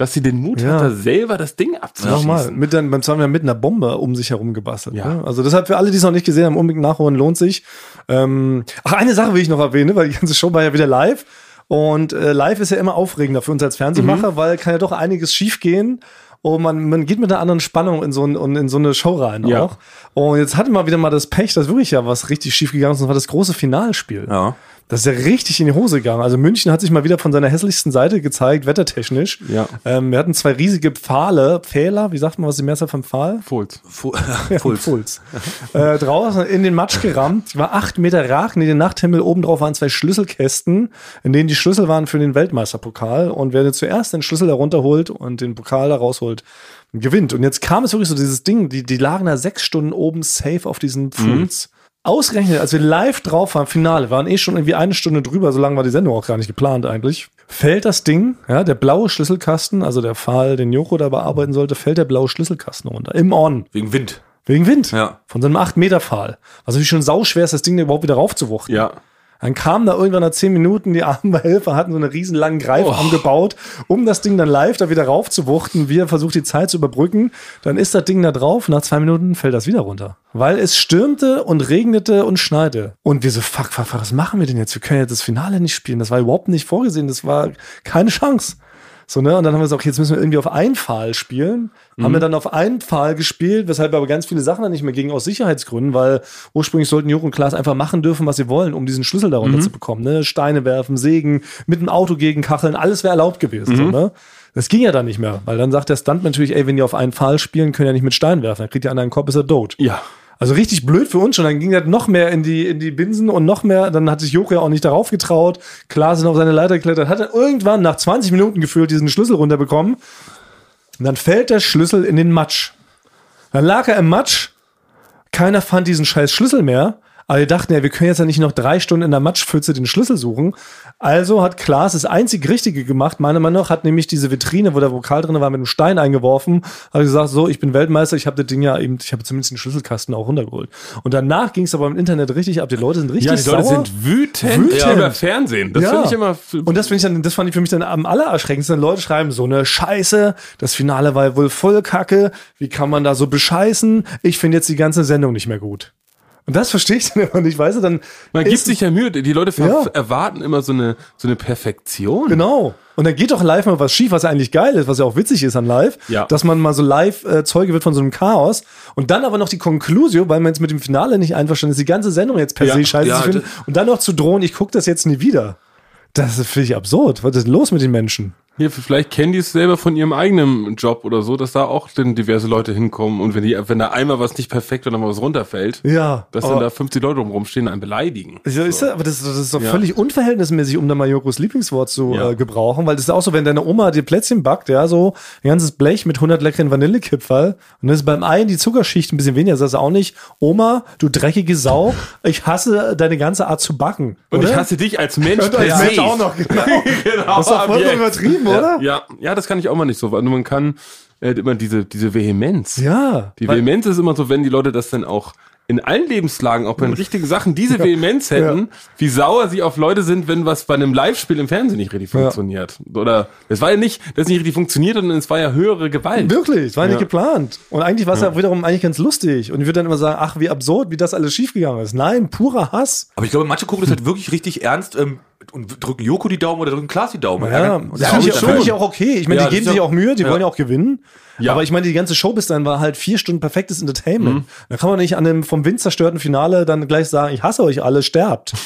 dass sie den Mut Ja. hat, da selber das Ding abzuschießen. Nochmal, mit dann, beim zweiten Mal mit einer Bombe um sich herum gebastelt. Ja. Ne? Also deshalb für alle, die es noch nicht gesehen haben, unbedingt nachholen, lohnt sich. Ähm, ach, eine Sache will ich noch erwähnen, weil die ganze Show war ja wieder live. Und äh, live ist ja immer aufregender für uns als Fernsehmacher, weil kann ja doch einiges schiefgehen. Und man, man geht mit einer anderen Spannung in so, ein, und in so eine Show rein Ja. auch. Und jetzt hatte man wieder mal das Pech, dass wirklich ja was richtig schief gegangen ist. Und das war das große Finalspiel. Ja. Das ist ja richtig in die Hose gegangen. Also München hat sich mal wieder von seiner hässlichsten Seite gezeigt, wettertechnisch. Ja. Ähm, wir hatten zwei riesige Pfahle, Pfähler, wie sagt man, was ist die Mehrzahl vom Pfahl? Fulz. Fu Ja, Puls. Puls. äh, draußen in den Matsch gerammt, war acht Meter Rag in den Nachthimmel. Oben drauf waren zwei Schlüsselkästen, in denen die Schlüssel waren für den Weltmeisterpokal. Und wer zuerst den Schlüssel da runterholt und den Pokal da rausholt, gewinnt. Und jetzt kam es wirklich so dieses Ding, die, die lagen da sechs Stunden oben safe auf diesen Pfuls. Ausgerechnet, als wir live drauf waren, Finale, waren eh schon irgendwie eine Stunde drüber, so lange war die Sendung auch gar nicht geplant eigentlich. Fällt das Ding, ja, der blaue Schlüsselkasten, also der Fall, den Joko da bearbeiten sollte, fällt der blaue Schlüsselkasten runter. Im On. Wegen Wind. Wegen Wind. Ja. Von so einem 8-Meter-Pfahl. Was natürlich schon sauschwer ist, das Ding überhaupt wieder raufzuwuchten. Ja. Dann kam da irgendwann nach 10 Minuten, die armen Helfer hatten so einen riesen langen Greifarm gebaut, um das Ding dann live da wieder raufzuwuchten. Wir versucht die Zeit zu überbrücken. Dann ist das Ding da drauf. Nach zwei Minuten fällt das wieder runter. Weil es stürmte und regnete und schneite. Und wir so, fuck, fuck, fuck, was machen wir denn jetzt? Wir können jetzt das Finale nicht spielen. Das war überhaupt nicht vorgesehen. Das war keine Chance. So, ne? Und dann haben wir gesagt, jetzt müssen wir irgendwie auf einen Pfahl spielen. Haben wir dann auf einen Pfahl gespielt, weshalb aber ganz viele Sachen dann nicht mehr gingen aus Sicherheitsgründen, weil ursprünglich sollten Joko und Klaas einfach machen dürfen, was sie wollen, um diesen Schlüssel darunter zu bekommen. Ne? Steine werfen, sägen, mit dem Auto gegen Kacheln, alles wäre erlaubt gewesen. So, ne? Das ging ja dann nicht mehr, weil dann sagt der Stunt natürlich, ey, wenn die auf einen Pfahl spielen, können ja nicht mit Steinen werfen. Dann kriegt ihr an einen Kopf, ist er tot. Ja. Also richtig blöd für uns schon. Dann ging das noch mehr in die, in die Binsen und noch mehr. Dann hat sich Joko ja auch nicht darauf getraut. Klaas ist auf seine Leiter geklettert. Hat dann irgendwann nach 20 Minuten gefühlt diesen Schlüssel runterbekommen. Und dann fällt der Schlüssel in den Matsch. Dann lag er im Matsch. Keiner fand diesen scheiß Schlüssel mehr. Aber wir dachten ja, wir können jetzt ja nicht noch drei Stunden in der Matschpfütze den Schlüssel suchen. Also hat Klaas das einzig Richtige gemacht. Meiner Meinung nach hat nämlich diese Vitrine, wo der Vokal drin war, mit einem Stein eingeworfen. Hat gesagt, so, ich bin Weltmeister, ich habe das Ding ja eben, ich habe zumindest den Schlüsselkasten auch runtergeholt. Und danach ging es aber im Internet richtig ab. Die Leute sind richtig Ja, die Leute sauer. sind wütend, Wütend. über Fernsehen. Das Ja. finde ich immer. Und das ich dann, das fand ich für mich dann am allererschreckendsten. Leute schreiben so eine Scheiße, das Finale war wohl voll Kacke. Wie kann man da so bescheißen? Ich finde jetzt die ganze Sendung nicht mehr gut. Und das verstehe ich dann immer nicht, weißt du, dann. Man gibt sich ja Mühe. Die Leute Ja. erwarten immer so eine, so eine Perfektion. Genau. Und dann geht doch live mal was schief, was ja eigentlich geil ist, was ja auch witzig ist an live, Ja. dass man mal so live äh, Zeuge wird von so einem Chaos und dann aber noch die Conclusio, weil man jetzt mit dem Finale nicht einverstanden ist, die ganze Sendung jetzt per Ja. se scheiße Ja, zu finden und dann noch zu drohen, ich gucke das jetzt nie wieder. Das finde ich absurd. Was ist denn los mit den Menschen? Hier, vielleicht kennen die es selber von ihrem eigenen Job oder so, dass da auch dann diverse Leute hinkommen und wenn die, wenn da einmal was nicht perfekt oder mal was runterfällt, Ja. dass dann da 50 Leute rumstehen und einen beleidigen. Ja, ist ja, aber das, das ist doch Ja. völlig unverhältnismäßig, um da mal Jokos Lieblingswort zu Ja. äh, gebrauchen, weil das ist auch so, wenn deine Oma dir Plätzchen backt, ja, so ein ganzes Blech mit 100 leckeren Vanillekipferl und dann ist beim Ei die Zuckerschicht ein bisschen weniger, sagst du auch nicht, Oma, du dreckige Sau, ich hasse deine ganze Art zu backen. Und oder? ich hasse dich als Mensch Und als. Mensch auch noch, genau. genau, Das ist doch vollkommen Objekt. Übertrieben, oder? Ja, ja, das kann ich auch mal nicht so. weil Man kann äh, immer diese, diese Vehemenz. Ja. Die Vehemenz ist immer so, wenn die Leute das dann auch in allen Lebenslagen, auch bei den richtigen Sachen, diese Vehemenz hätten, wie sauer sie auf Leute sind, wenn was bei einem Live-Spiel im Fernsehen nicht richtig funktioniert. Oder es war ja nicht, dass es nicht richtig funktioniert, sondern es war ja höhere Gewalt. Wirklich, es war nicht Ja. geplant. Und eigentlich war es ja. wiederum eigentlich ganz lustig. Und ich würde dann immer sagen, ach, wie absurd, wie das alles schiefgegangen ist. Nein, purer Hass. Aber ich glaube, manche gucken das halt wirklich richtig ernst ähm, und drücken Joko die Daumen oder drücken Klaas die Daumen. Ja, Und das finde ich, find ich auch okay. Ich meine, Ja, die geben sich auch Mühe, die ja. wollen ja auch gewinnen. Ja. Aber ich meine, die ganze Show bis dahin war halt vier Stunden perfektes Entertainment. Mhm. Da kann man nicht an einem vom Wind zerstörten Finale dann gleich sagen, ich hasse euch alle, sterbt.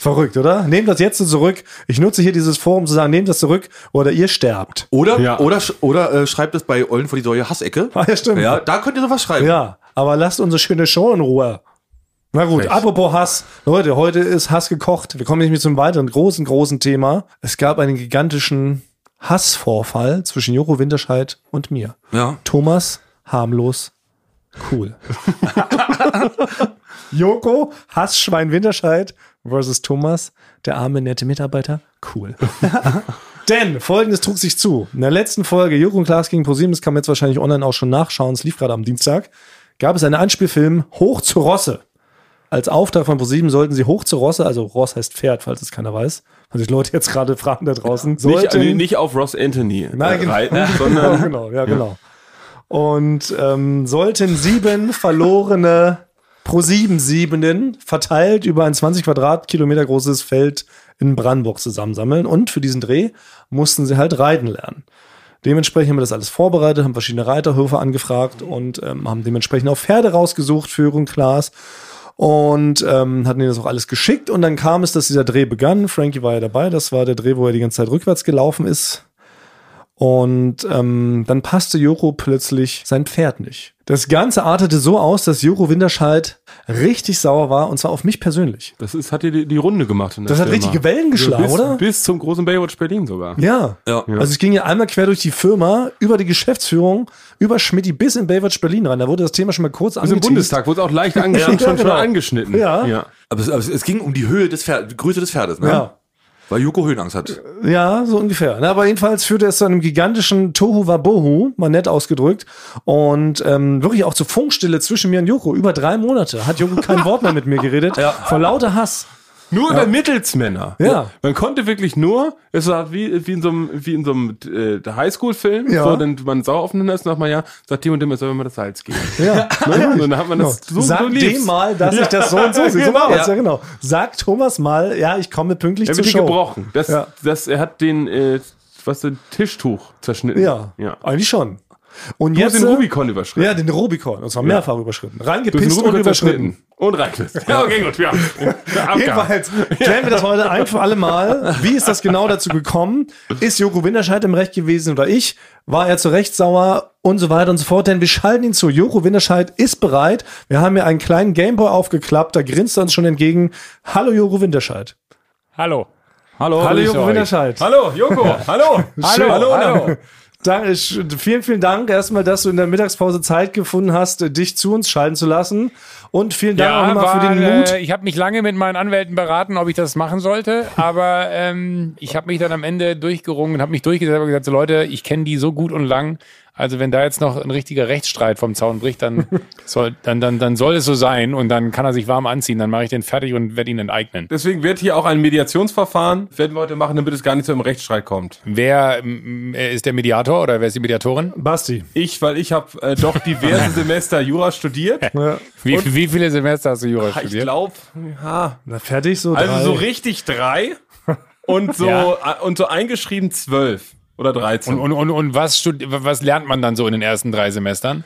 Verrückt, oder? Nehmt das jetzt so zurück. Ich nutze hier dieses Forum zu sagen, nehmt das zurück oder ihr sterbt. Oder, Ja. oder, oder äh, schreibt es bei Eulen vor die Säue Hassecke. Ah, ja, stimmt. Ja, da könnt ihr sowas schreiben. Ja, aber lasst unsere schöne Show in Ruhe. Na gut, Recht. apropos Hass. Leute, heute ist Hass gekocht. Wir kommen nämlich zum weiteren großen, großen Thema. Es gab einen gigantischen Hassvorfall zwischen Joko Winterscheid und mir. Ja. Thomas, harmlos, cool. Joko, Hassschwein Winterscheid versus Thomas, der arme, nette Mitarbeiter, cool. Denn folgendes trug sich zu. In der letzten Folge Joko und Klaas gegen ProSieben, das kann man jetzt wahrscheinlich online auch schon nachschauen, es lief gerade am Dienstag, gab es einen Anspielfilm Hoch zu Rosse. Als Auftrag von ProSieben sollten sie hoch zu Rosse, also Ross heißt Pferd, falls es keiner weiß, weil sich Leute jetzt gerade fragen da draußen, Nicht, sollten, nee, nicht auf Ross Anthony Nein, äh, genau. reiten, genau, sondern genau, ja, genau. Und ähm, sollten sieben verlorene pro sieben Siebenden verteilt über ein 20 Quadratkilometer großes Feld in Brandenburg zusammensammeln. Und für diesen Dreh mussten sie halt reiten lernen. Dementsprechend haben wir das alles vorbereitet, haben verschiedene Reiterhöfe angefragt und ähm, haben dementsprechend auch Pferde rausgesucht, Führung, Klaas. Und ähm, hatten ihnen das auch alles geschickt. Und dann kam es, dass dieser Dreh begann. Frankie war ja dabei. Das war der Dreh, wo er die ganze Zeit rückwärts gelaufen ist. Und ähm, dann passte Joko plötzlich sein Pferd nicht. Das Ganze artete so aus, dass Joko Winterscheid richtig sauer war, und zwar auf mich persönlich. das ist, hat dir die, die Runde gemacht. In der Das hat Firma. richtige Wellen geschlagen, bis, oder? Bis zum großen Baywatch Berlin sogar. Ja. Ja. Also es ging ja einmal quer durch die Firma, über die Geschäftsführung, über Schmidti bis in Baywatch Berlin rein. Da wurde das Thema schon mal kurz Bis im. Bundestag wurde es auch leicht angeschnitten, Ja, schon, genau. schon angeschnitten. Ja. ja. Aber, es, aber es, es ging um die Höhe des Pferdes, die Größe des Pferdes, ne? Ja. Weil Joko Höhenangst hat. Ja, so ungefähr. Na, aber jedenfalls führte es zu einem gigantischen Tohu Wabohu, mal nett ausgedrückt. Und ähm, wirklich auch zur Funkstille zwischen mir und Joko. Über drei Monate hat Joko kein Wort mehr mit mir geredet. Ja. Vor lauter Hass. Nur über Mittelsmänner. Ja. Man konnte wirklich nur, es war wie, wie in so einem, wie in so einem äh, Highschool-Film, Ja. so, denn man sauer aufeinander ist, sagt man ja, sagt dem und dem, soll man das Salz geben. Ja. Ne? Und dann hat man das so, Sag so dem mal, dass ich das so und so sehe. So Genau. ja genau. Sag Thomas mal, ja, ich komme pünktlich Er zur wird Show. hier gebrochen. Das, Ja. das, er hat den, äh, was, den Tischtuch zerschnitten. Ja, ja. eigentlich schon. Und Du hast jetzt den äh, Rubikon überschritten. Ja, den Rubikon. Und zwar mehrfach überschritten. hast den Reingepisst und überschritten. Und reingepisst. Ja, okay, gut, ja. Jedenfalls klären wir das heute ein für alle Mal. Wie ist das genau dazu gekommen? Ist Joko Winterscheid im Recht gewesen oder ich? War er zu Recht sauer und so weiter und so fort? Denn wir schalten ihn zu. Joko Winterscheid ist bereit. Wir haben hier einen kleinen Gameboy aufgeklappt. Da grinst er uns schon entgegen. Hallo Joko Winterscheid. Hallo. Hallo. Hallo Joko euch. Winterscheid. Hallo, Joko. Hallo. Hallo. Hallo. Hallo. Dank, vielen, vielen Dank erstmal, dass du in der Mittagspause Zeit gefunden hast, dich zu uns schalten zu lassen. Und vielen Dank auch nochmal für den Mut. Äh, ich habe mich lange mit meinen Anwälten beraten, ob ich das machen sollte, aber ähm, ich habe mich dann am Ende durchgerungen und habe mich durchgesetzt und gesagt, so Leute, ich kenne die so gut und lang, also wenn da jetzt noch ein richtiger Rechtsstreit vom Zaun bricht, dann soll, dann, dann, dann soll es so sein und dann kann er sich warm anziehen. Dann mache ich den fertig und werde ihn enteignen. Deswegen wird hier auch ein Mediationsverfahren, werden wir heute machen, damit es gar nicht zu einem Rechtsstreit kommt. Wer ähm, ist der Mediator oder wer ist die Mediatorin? Basti. Ich, weil ich habe äh, doch diverse Semester Jura studiert. Ja. Wie, wie viele Semester hast du Jura Ich studiert? glaube, ja, Na, fertig so. also drei. so richtig drei und so Ja. äh, und so eingeschrieben zwölf oder 13. Und, und, und, und was, was lernt man dann so in den ersten drei Semestern?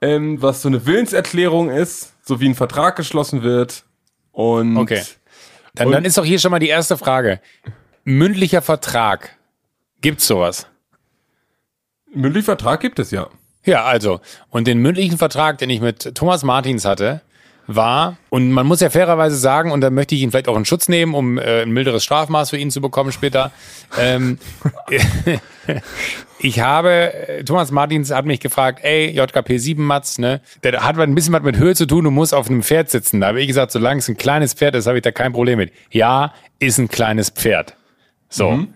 ähm, was so eine Willenserklärung ist, so wie ein Vertrag geschlossen wird. Und Okay. Dann, Und- dann ist doch hier schon mal die erste Frage. Mündlicher Vertrag. Gibt's sowas? mündlichen Vertrag gibt es ja. Ja, also. Und den mündlichen Vertrag, den ich mit Thomas Martins hatte, war, und man muss ja fairerweise sagen, und da möchte ich ihn vielleicht auch in Schutz nehmen, um äh, ein milderes Strafmaß für ihn zu bekommen später. ähm, ich habe, äh, Thomas Martins hat mich gefragt, ey, JKP 7 Matz, ne, der hat ein bisschen was mit Höhe zu tun, du musst auf einem Pferd sitzen. Da habe ich gesagt, solange es ein kleines Pferd ist, habe ich da kein Problem mit. Ja, ist ein kleines Pferd. So.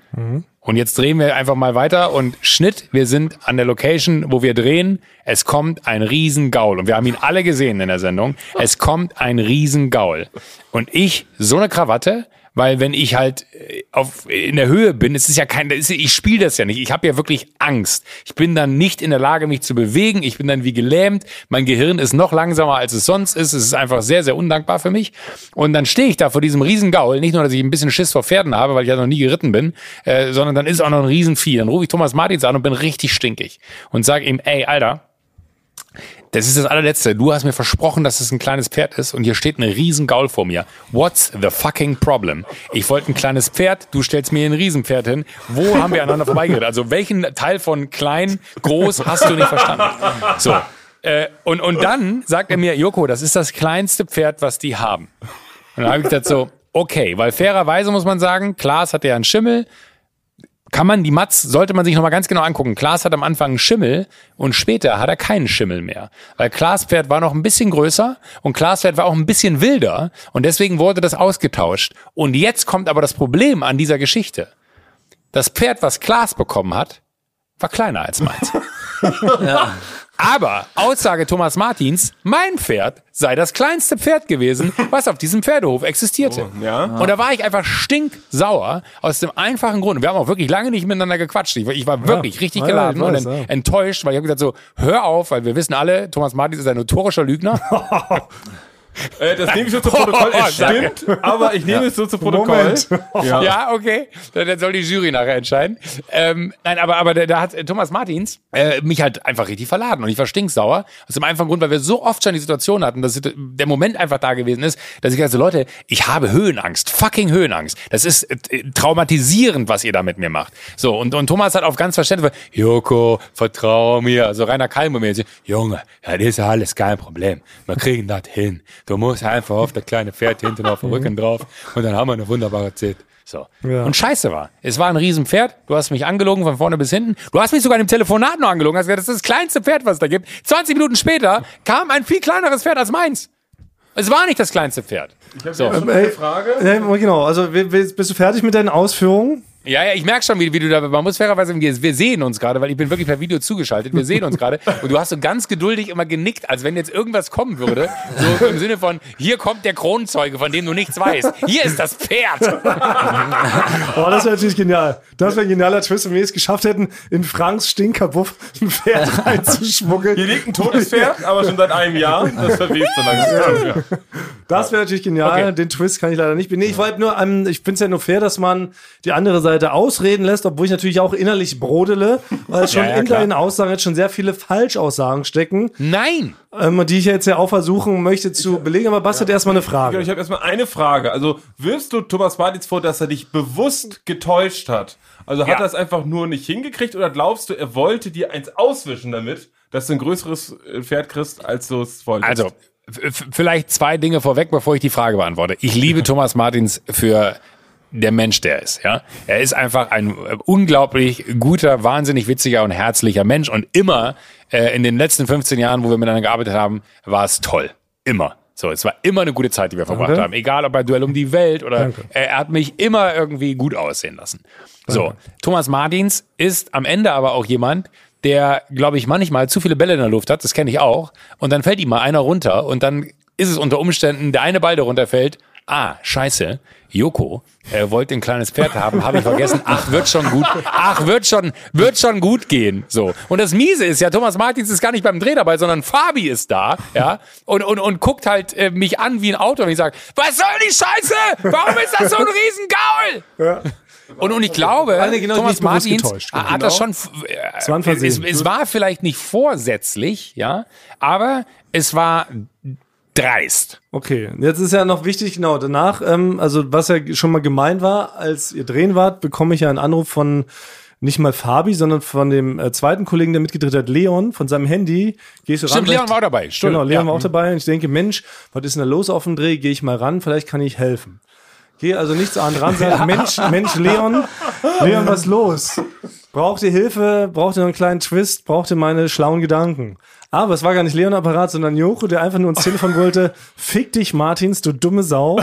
Und jetzt drehen wir einfach mal weiter und Schnitt, wir sind an der Location, wo wir drehen. Es kommt ein Riesengaul. Und wir haben ihn alle gesehen in der Sendung. Es kommt ein Riesengaul. Und ich, so eine Krawatte, weil wenn ich halt äh, auf, in der Höhe bin, es ist ja kein, ist, ich spiele das ja nicht. Ich habe ja wirklich Angst. Ich bin dann nicht in der Lage, mich zu bewegen. Ich bin dann wie gelähmt. Mein Gehirn ist noch langsamer, als es sonst ist. Es ist einfach sehr, sehr undankbar für mich. Und dann stehe ich da vor diesem Riesengaul. Nicht nur, dass ich ein bisschen Schiss vor Pferden habe, weil ich ja noch nie geritten bin, äh, sondern dann ist auch noch ein Riesenvieh. Dann rufe ich Thomas Martins an und bin richtig stinkig und sage ihm, ey, Alter, das ist das allerletzte. Du hast mir versprochen, dass es ein kleines Pferd ist und hier steht ein Riesengaul vor mir. What's the fucking problem? Ich wollte ein kleines Pferd, du stellst mir ein Riesenpferd hin. Wo haben wir aneinander vorbeigeredet? Also welchen Teil von klein, groß hast du nicht verstanden? So. Äh, und, und dann sagt er mir, Joko, das ist das kleinste Pferd, was die haben. Und dann habe ich gesagt so, okay, weil fairerweise muss man sagen, Klaas hatte ja einen Schimmel, kann man die Matz, sollte man sich nochmal ganz genau angucken. Klaas hat am Anfang einen Schimmel und später hat er keinen Schimmel mehr. Weil Klaas Pferd war noch ein bisschen größer und Klaas Pferd war auch ein bisschen wilder und deswegen wurde das ausgetauscht. Und jetzt kommt aber das Problem an dieser Geschichte. Das Pferd, was Klaas bekommen hat, war kleiner als meins. Aber Aussage Thomas Martins, mein Pferd sei das kleinste Pferd gewesen, was auf diesem Pferdehof existierte. ja. Und da war ich einfach stinksauer aus dem einfachen Grund. Wir haben auch wirklich lange nicht miteinander gequatscht. Ich, war- ich war wirklich richtig Ja, geladen weiß, und en- ja. enttäuscht, weil ich habe gesagt so, hör auf, weil wir wissen alle, Thomas Martins ist ein notorischer Lügner. Äh, das nehme ich so zu Protokoll. Es Oh, danke. stimmt, aber ich nehme es so zu Protokoll. Ja. Ja, okay. Dann dann soll die Jury nachher entscheiden. Ähm, nein, aber, aber da, hat äh, Thomas Martins äh, mich halt einfach richtig verladen und ich war stinksauer. Aus dem einfachen Grund, weil wir so oft schon die Situation hatten, dass der Moment einfach da gewesen ist, dass ich gesagt so Leute, ich habe Höhenangst, fucking Höhenangst. Das ist äh, traumatisierend, was ihr da mit mir macht. So, und, und Thomas hat auf ganz Verständnis, Joko, vertrau mir, so Rainer Kalmo-mäßig, Junge, das ist ja alles kein Problem. Wir kriegen das hin. Du musst einfach auf das kleine Pferd hinten auf dem Rücken drauf und dann haben wir eine wunderbare Zeit. So. Ja. Und scheiße war. Es war ein Riesenpferd. Du hast mich angelogen von vorne bis hinten. Du hast mich sogar in dem Telefonat noch angelogen. Hast gesagt, das ist das kleinste Pferd, was es da gibt. 20 Minuten später kam ein viel kleineres Pferd als meins. Es war nicht das kleinste Pferd. So. Ey, Ja, genau, also bist du fertig mit deinen Ausführungen? Ja, ja, ich merke schon, wie, wie du da, man muss fairerweise, wir, wir sehen uns gerade, weil ich bin wirklich per Video zugeschaltet, wir sehen uns gerade und du hast so ganz geduldig immer genickt, als wenn jetzt irgendwas kommen würde, so im Sinne von, hier kommt der Kronzeuge, von dem du nichts weißt, hier ist das Pferd. Oh, das wäre natürlich genial. Das wäre ein genialer Twist, wenn wir es geschafft hätten, in Franks Stinkerbuff ein Pferd reinzuschmuggeln. Hier liegt ein totes Pferd, aber schon seit einem Jahr. Das verwest so langsam. Ja. Das wäre natürlich genial. Okay. Den Twist kann ich leider nicht. Nee, ich wollte nur, ähm, ich finde es ja nur fair, dass man die andere Seite ausreden lässt, obwohl ich natürlich auch innerlich brodele, weil schon Ja, ja, in klar. deinen Aussagen jetzt schon sehr viele Falschaussagen stecken, Nein. ähm, die ich jetzt ja auch versuchen möchte zu belegen. Aber Basti hat erstmal eine Frage. Ich habe erstmal eine Frage. Also wirfst du Thomas Martins vor, dass er dich bewusst getäuscht hat? Also hat Ja. er es einfach nur nicht hingekriegt oder glaubst du, er wollte dir eins auswischen damit, dass du ein größeres äh, Pferd kriegst, als du es wolltest? Also, vielleicht zwei Dinge vorweg, bevor ich die Frage beantworte. Ich liebe Thomas Martins für der Mensch der ist, ja. Er ist einfach ein äh, unglaublich guter, wahnsinnig witziger und herzlicher Mensch und immer äh, in den letzten 15 Jahren, wo wir miteinander gearbeitet haben, war es toll. Immer. So, es war immer eine gute Zeit, die wir verbracht Danke. haben. Egal ob bei Duell um die Welt oder Danke. er, er hat mich immer irgendwie gut aussehen lassen. So, Thomas Martins ist am Ende aber auch jemand, der, glaube ich, manchmal zu viele Bälle in der Luft hat, das kenne ich auch, und dann fällt ihm mal einer runter und dann ist es unter Umständen der eine Ball, der runterfällt. Ah, scheiße. Joko, er wollte ein kleines Pferd haben, habe ich vergessen. Ach, wird schon gut. Ach, wird schon, wird schon gut gehen. So. Und das Miese ist ja, Thomas Martins ist gar nicht beim Dreh dabei, sondern Fabi ist da, ja, und, und, und guckt halt äh, mich an wie ein Auto und ich sage, was soll die Scheiße? Warum ist das so ein Riesengaul? Und, und ich glaube, Nein, genau, Thomas Martins hat genau. das schon. Äh, Es war. Es, es war vielleicht nicht vorsätzlich, ja, aber es war dreist. Okay, jetzt ist ja noch wichtig, genau, danach, ähm, also was ja schon mal gemeint war, als ihr drehen wart, bekomme ich ja einen Anruf von nicht mal Fabi, sondern von dem äh, zweiten Kollegen, der mitgedreht hat, Leon, von seinem Handy. Gehst du Stimmt, ran, Leon war auch dabei. Stimmt, Genau, Leon ja. Mhm. war auch dabei und ich denke, Mensch, was ist denn da los auf dem Dreh? Gehe ich mal ran, vielleicht kann ich helfen. Gehe also nichts an ran, sage, Mensch, Mensch, Leon, Leon, was ist los? Braucht ihr Hilfe? Braucht ihr noch einen kleinen Twist? Braucht ihr meine schlauen Gedanken? Aber es war gar nicht Leon Apparat, sondern Joko, der einfach nur ins Telefon wollte, fick dich, Martins, du dumme Sau.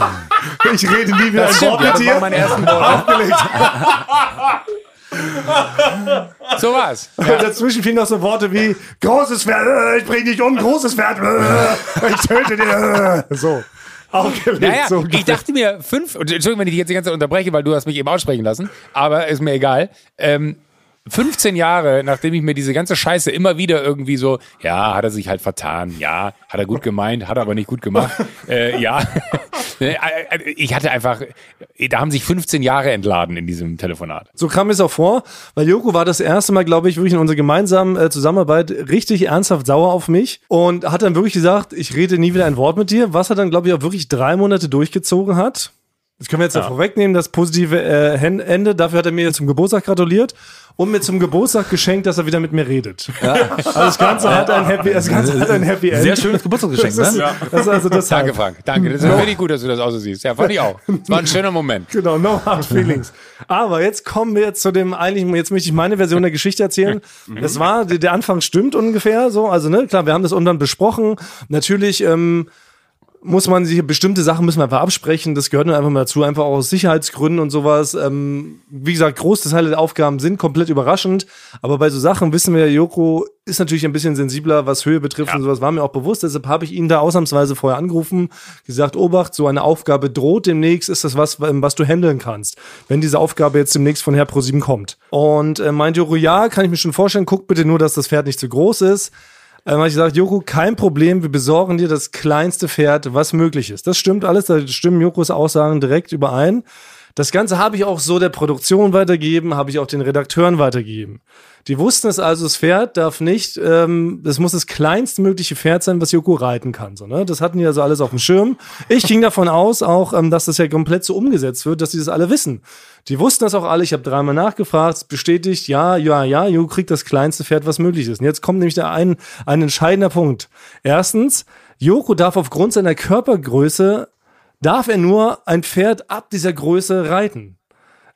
ich rede nie wieder ein Wort mit das dir. waren meine ersten Worte. so war's. Und dazwischen fielen noch so Worte wie großes Pferd, ich bring dich um, großes Pferd, äh, ich töte dich. Äh. So. Aufgelegt. Naja, so ich dachte mir, fünf, und Entschuldigung, wenn ich dich jetzt die ganze Zeit unterbreche, weil du hast mich eben aussprechen lassen, aber ist mir egal. Ähm, 15 Jahre, nachdem ich mir diese ganze Scheiße immer wieder irgendwie so, ja, hat er sich halt vertan, ja, hat er gut gemeint, hat er aber nicht gut gemacht, äh, ja. ich hatte einfach, da haben sich 15 Jahre entladen in diesem Telefonat. So kam es auch vor, weil Joko war das erste Mal, glaube ich, wirklich in unserer gemeinsamen äh, Zusammenarbeit richtig ernsthaft sauer auf mich und hat dann wirklich gesagt, ich rede nie wieder ein Wort mit dir, was er dann, glaube ich, auch wirklich drei Monate durchgezogen hat. Das können wir jetzt ja. vorwegnehmen, das positive äh, Ende. Dafür hat er mir zum Geburtstag gratuliert und mir zum Geburtstag geschenkt, dass er wieder mit mir redet. Also das Ganze hat ein Happy, das Ganze hat ein Happy End. Sehr schönes Geburtstagsgeschenk, Das ist, ne? das ist also das Danke, Frank. Danke. Das ist wirklich gut, dass du das auch so siehst. Ja, fand ich auch. Es war ein schöner Moment. Genau, no hard feelings. Aber jetzt kommen wir jetzt zu dem eigentlichen, jetzt möchte ich meine Version der Geschichte erzählen. Es war, der Anfang stimmt ungefähr so, also ne, klar, wir haben das irgendwann besprochen. Natürlich, ähm, muss man sich bestimmte Sachen müssen wir einfach absprechen. Das gehört nur einfach mal dazu, einfach auch aus Sicherheitsgründen und sowas. Ähm, wie gesagt, große Teile der Aufgaben sind komplett überraschend. Aber bei so Sachen wissen wir, Joko ist natürlich ein bisschen sensibler, was Höhe betrifft und sowas, war mir auch bewusst. Deshalb habe ich ihn da ausnahmsweise vorher angerufen, gesagt, Obacht, so eine Aufgabe droht demnächst, ist das was, ähm, was du handeln kannst, wenn diese Aufgabe jetzt demnächst von Herr ProSieben kommt. Und äh, meint Joko, ja, kann ich mir schon vorstellen, guck bitte nur, dass das Pferd nicht zu groß ist. Ähm, habe ich gesagt, Joko, kein Problem, wir besorgen dir das kleinste Pferd, was möglich ist. Das stimmt alles, da stimmen Jokos Aussagen direkt überein. Das Ganze habe ich auch so der Produktion weitergegeben, habe ich auch den Redakteuren weitergegeben. Die wussten es also, das Pferd darf nicht, ähm, das muss das kleinstmögliche Pferd sein, was Joko reiten kann. So, ne? Das hatten die also alles auf dem Schirm. Ich ging davon aus auch, ähm, dass das ja komplett so umgesetzt wird, dass die das alle wissen. Die wussten das auch alle. Ich habe dreimal nachgefragt, es bestätigt, ja, ja, ja, Joko kriegt das kleinste Pferd, was möglich ist. Und jetzt kommt nämlich der ein, ein entscheidender Punkt. Erstens, Joko darf aufgrund seiner Körpergröße, darf er nur ein Pferd ab dieser Größe reiten.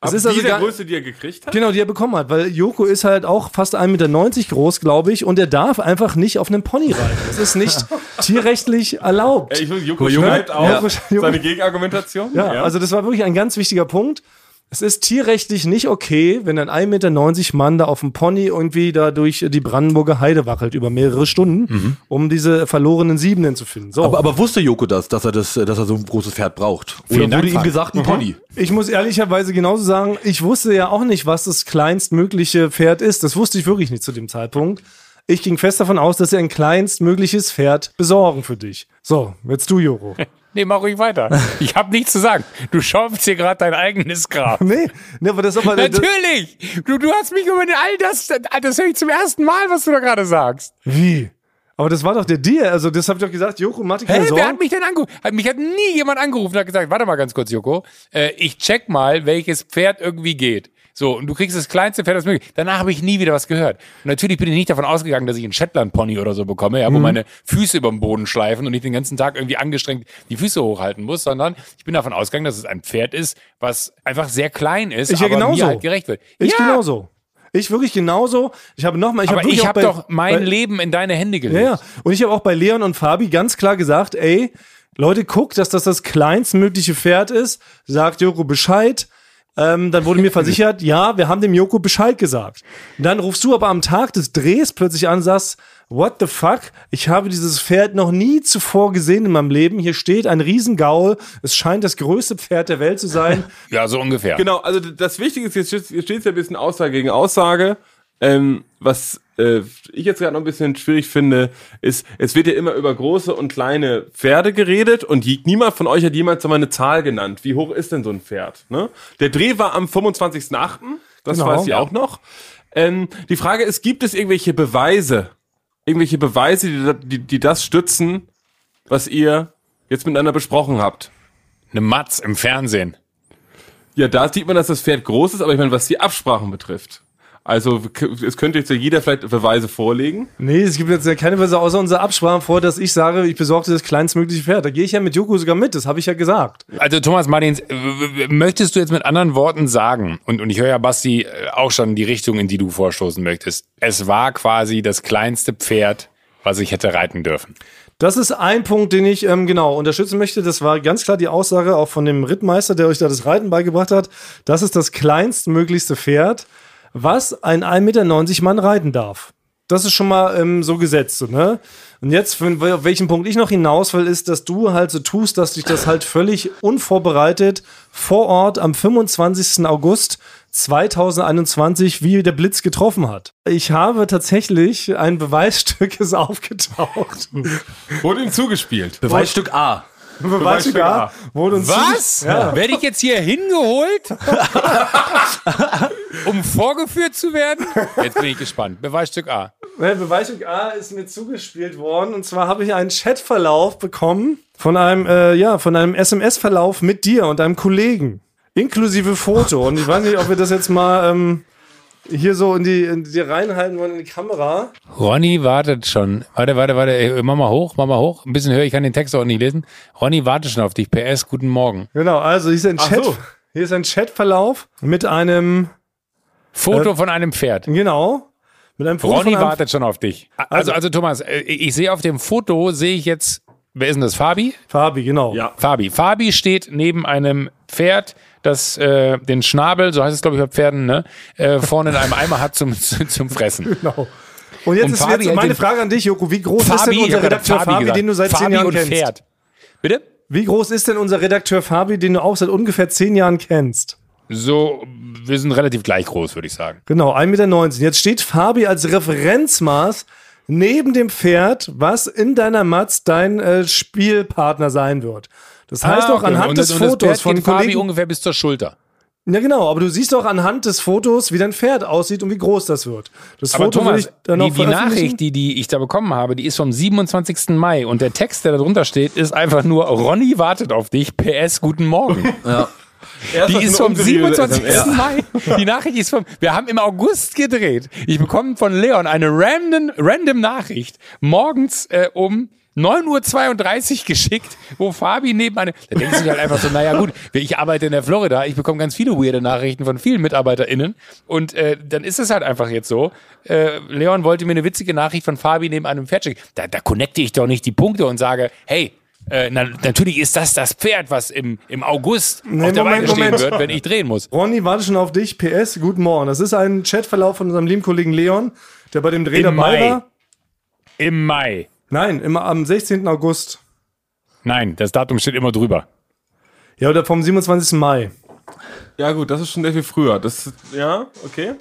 Es Ab ist also dieser gar- Größe, die er gekriegt hat? Genau, die er bekommen hat, weil Joko ist halt auch fast 1,90 Meter groß, glaube ich, und er darf einfach nicht auf einem Pony reiten. Das ist nicht tierrechtlich erlaubt. Ja, ich will, Joko Joko- schreibt auch Ja. seine Gegenargumentation. Ja, also das war wirklich ein ganz wichtiger Punkt. Es ist tierrechtlich nicht okay, wenn ein 1,90 Meter Mann da auf dem Pony irgendwie da durch die Brandenburger Heide wackelt über mehrere Stunden, um diese verlorenen Siebenen zu finden. So. Aber, aber wusste Joko das, dass er das, dass er so ein großes Pferd braucht? Oder Vielen Dank, wurde ihm gesagt, ein Pony? Ich muss ehrlicherweise genauso sagen, ich wusste ja auch nicht, was das kleinstmögliche Pferd ist. Das wusste ich wirklich nicht zu dem Zeitpunkt. Ich ging fest davon aus, dass wir ein kleinstmögliches Pferd besorgen für dich. So, jetzt du, Joro. Nee, mach ruhig weiter. Ich habe nichts zu sagen. Du schaufelst hier gerade dein eigenes Grab. Nee, nee, aber das ist aber. Natürlich! Du, du hast mich über all das, das höre ich zum ersten Mal, was du da gerade sagst. wie? Aber das war doch der Deal. Also, das habe ich doch gesagt, Joko, mach dir keine Hä, wer Sorgen. hat mich denn angerufen? Mich hat nie jemand angerufen und hat gesagt, warte mal ganz kurz, Joko, äh, ich check mal, welches Pferd irgendwie geht. So, und du kriegst das kleinste Pferd, das möglich. Danach habe ich nie wieder was gehört. Und natürlich bin ich nicht davon ausgegangen, dass ich einen Shetland-Pony oder so bekomme, ja, wo Mhm. meine Füße über dem Boden schleifen und ich den ganzen Tag irgendwie angestrengt die Füße hochhalten muss, sondern ich bin davon ausgegangen, dass es ein Pferd ist, was einfach sehr klein ist, Ich ja aber genauso. mir halt gerecht wird. Ich ja, genauso. Ich wirklich genauso. Ich habe nochmal, ich habe ich habe doch mein bei- Leben in deine Hände Ja, gelegt. ja. Und ich habe auch bei Leon und Fabi ganz klar gesagt, ey, Leute, guckt, dass das das kleinstmögliche Pferd ist. Sagt Joko Bescheid. Ähm, dann wurde mir versichert, ja, wir haben dem Joko Bescheid gesagt. Und dann rufst du aber am Tag des Drehs plötzlich an und sagst, what the fuck? Ich habe dieses Pferd noch nie zuvor gesehen in meinem Leben. Hier steht ein Riesengaul. Es scheint das größte Pferd der Welt zu sein. Ja, so ungefähr. Genau, also das Wichtige ist, jetzt steht jetzt steht's ja ein bisschen Aussage gegen Aussage. Ähm, was äh, ich jetzt gerade noch ein bisschen schwierig finde, ist, es wird ja immer über große und kleine Pferde geredet und niemand von euch hat jemals mal eine Zahl genannt. Wie hoch ist denn so ein Pferd? Ne? Der Dreh war am 25.8., das Genau. weiß ich auch noch. Ähm, die Frage ist, gibt es irgendwelche Beweise, irgendwelche Beweise, die, die, die das stützen, was ihr jetzt miteinander besprochen habt? Eine Matz im Fernsehen. Ja, da sieht man, dass das Pferd groß ist, aber ich meine, was die Absprachen betrifft. Also es könnte jetzt ja jeder vielleicht Beweise vorlegen. Nee, es gibt jetzt ja keine Weise außer unserer Absprache vor, dass ich sage, ich besorge das kleinstmögliche Pferd. Da gehe ich ja mit Joko sogar mit, das habe ich ja gesagt. Also Thomas Martins, möchtest du jetzt mit anderen Worten sagen, und, und ich höre ja Basti äh, auch schon die Richtung, in die du vorstoßen möchtest, es war quasi das kleinste Pferd, was ich hätte reiten dürfen. Das ist ein Punkt, den ich ähm, genau unterstützen möchte. Das war ganz klar die Aussage auch von dem Rittmeister, der euch da das Reiten beigebracht hat. Das ist das kleinstmöglichste Pferd, was ein 1,90 Meter Mann reiten darf. Das ist schon mal ähm, so gesetzt, so, ne? Und jetzt, auf welchen Punkt ich noch hinaus will, ist, dass du halt so tust, dass dich das halt völlig unvorbereitet vor Ort am 25. August 2021 wie der Blitz getroffen hat. Ich habe tatsächlich ein Beweisstück ist aufgetaucht. Wurde ihm zugespielt. Beweisstück A. Beweisstück A wurde uns Was? Ja. Werde ich jetzt hier hingeholt, um vorgeführt zu werden? Jetzt bin ich gespannt. Beweisstück A. Ne, Beweisstück A ist mir zugespielt worden und zwar habe ich einen Chatverlauf bekommen von einem äh, ja von einem SMS-Verlauf mit dir und einem Kollegen inklusive Foto und ich weiß nicht, ob wir das jetzt mal ähm, hier so in die, in die reinhalten wollen in die Kamera. Ronny wartet schon. Warte, warte, warte. Ey, Mach mal hoch, mach mal hoch. Ein bisschen höher, ich kann den Text auch nicht lesen. Ronny wartet schon auf dich. PS, guten Morgen. Genau, also hier ist ein Ach Chat, so. hier ist ein Chatverlauf mit einem Foto von einem Pferd. genau mit einem Foto Ronny von einem, wartet schon auf dich. Also, also Thomas, äh, ich sehe auf dem Foto, sehe ich jetzt, wer ist denn das? Fabi? Fabi, genau. Ja. Fabi. Fabi steht neben einem Pferd, das äh, den Schnabel, so heißt es glaube ich bei Pferden, ne, äh, vorne in einem Eimer hat zum, zum Fressen. Genau. Und jetzt Und ist Fabi jetzt meine Frage an dich, Joko. Wie groß ist Fabi, denn ich unser Redakteur Fabi, gesagt. den du seit Fabi zehn Jahren und kennst? Pferd. Bitte? Wie groß ist denn unser Redakteur Fabi, den du auch seit ungefähr zehn Jahren kennst? So, wir sind relativ gleich groß, würde ich sagen. Genau, 1,19 Meter. Jetzt steht Fabi als Referenzmaß neben dem Pferd, was in deiner Matz dein äh, Spielpartner sein wird. Das heißt Ah, okay. anhand und des und Fotos von Fabi Kollegen. ungefähr bis zur Schulter. Ja, genau, aber du siehst auch anhand des Fotos, wie dein Pferd aussieht und wie groß das wird. Das Aber Foto Thomas, ich dann die, die. Nachricht, die, die ich da bekommen habe, die ist vom 27. Mai und der Text, der da drunter steht, ist einfach nur Ronny wartet auf dich, PS, guten Morgen. Die ist vom 27. Mai. Die Nachricht ist vom, wir haben im August gedreht. Ich bekomme von Leon eine random, random Nachricht morgens äh, um 9.32 Uhr geschickt, wo Fabi neben eine, da denkst du dich halt einfach so, naja gut, ich arbeite in der Florida, ich bekomme ganz viele weirde Nachrichten von vielen MitarbeiterInnen und äh, dann ist es halt einfach jetzt so, äh, Leon wollte mir eine witzige Nachricht von Fabi neben einem Pferd schicken. Da, da connecte ich doch nicht die Punkte und sage, hey, äh, na, natürlich ist das das Pferd, was im, im August Nee, auf der Moment, Beine stehen Moment. wird, wenn ich drehen muss. Ronny, warte schon auf dich. PS, guten Morgen. Das ist ein Chatverlauf von unserem lieben Kollegen Leon, der bei dem Dreh Im dabei Mai. war. Im Mai. Nein, immer am 16. August. Nein, das Datum steht immer drüber. Ja, oder vom 27. Mai. Ja gut, das ist schon sehr viel früher. Das, ja, okay.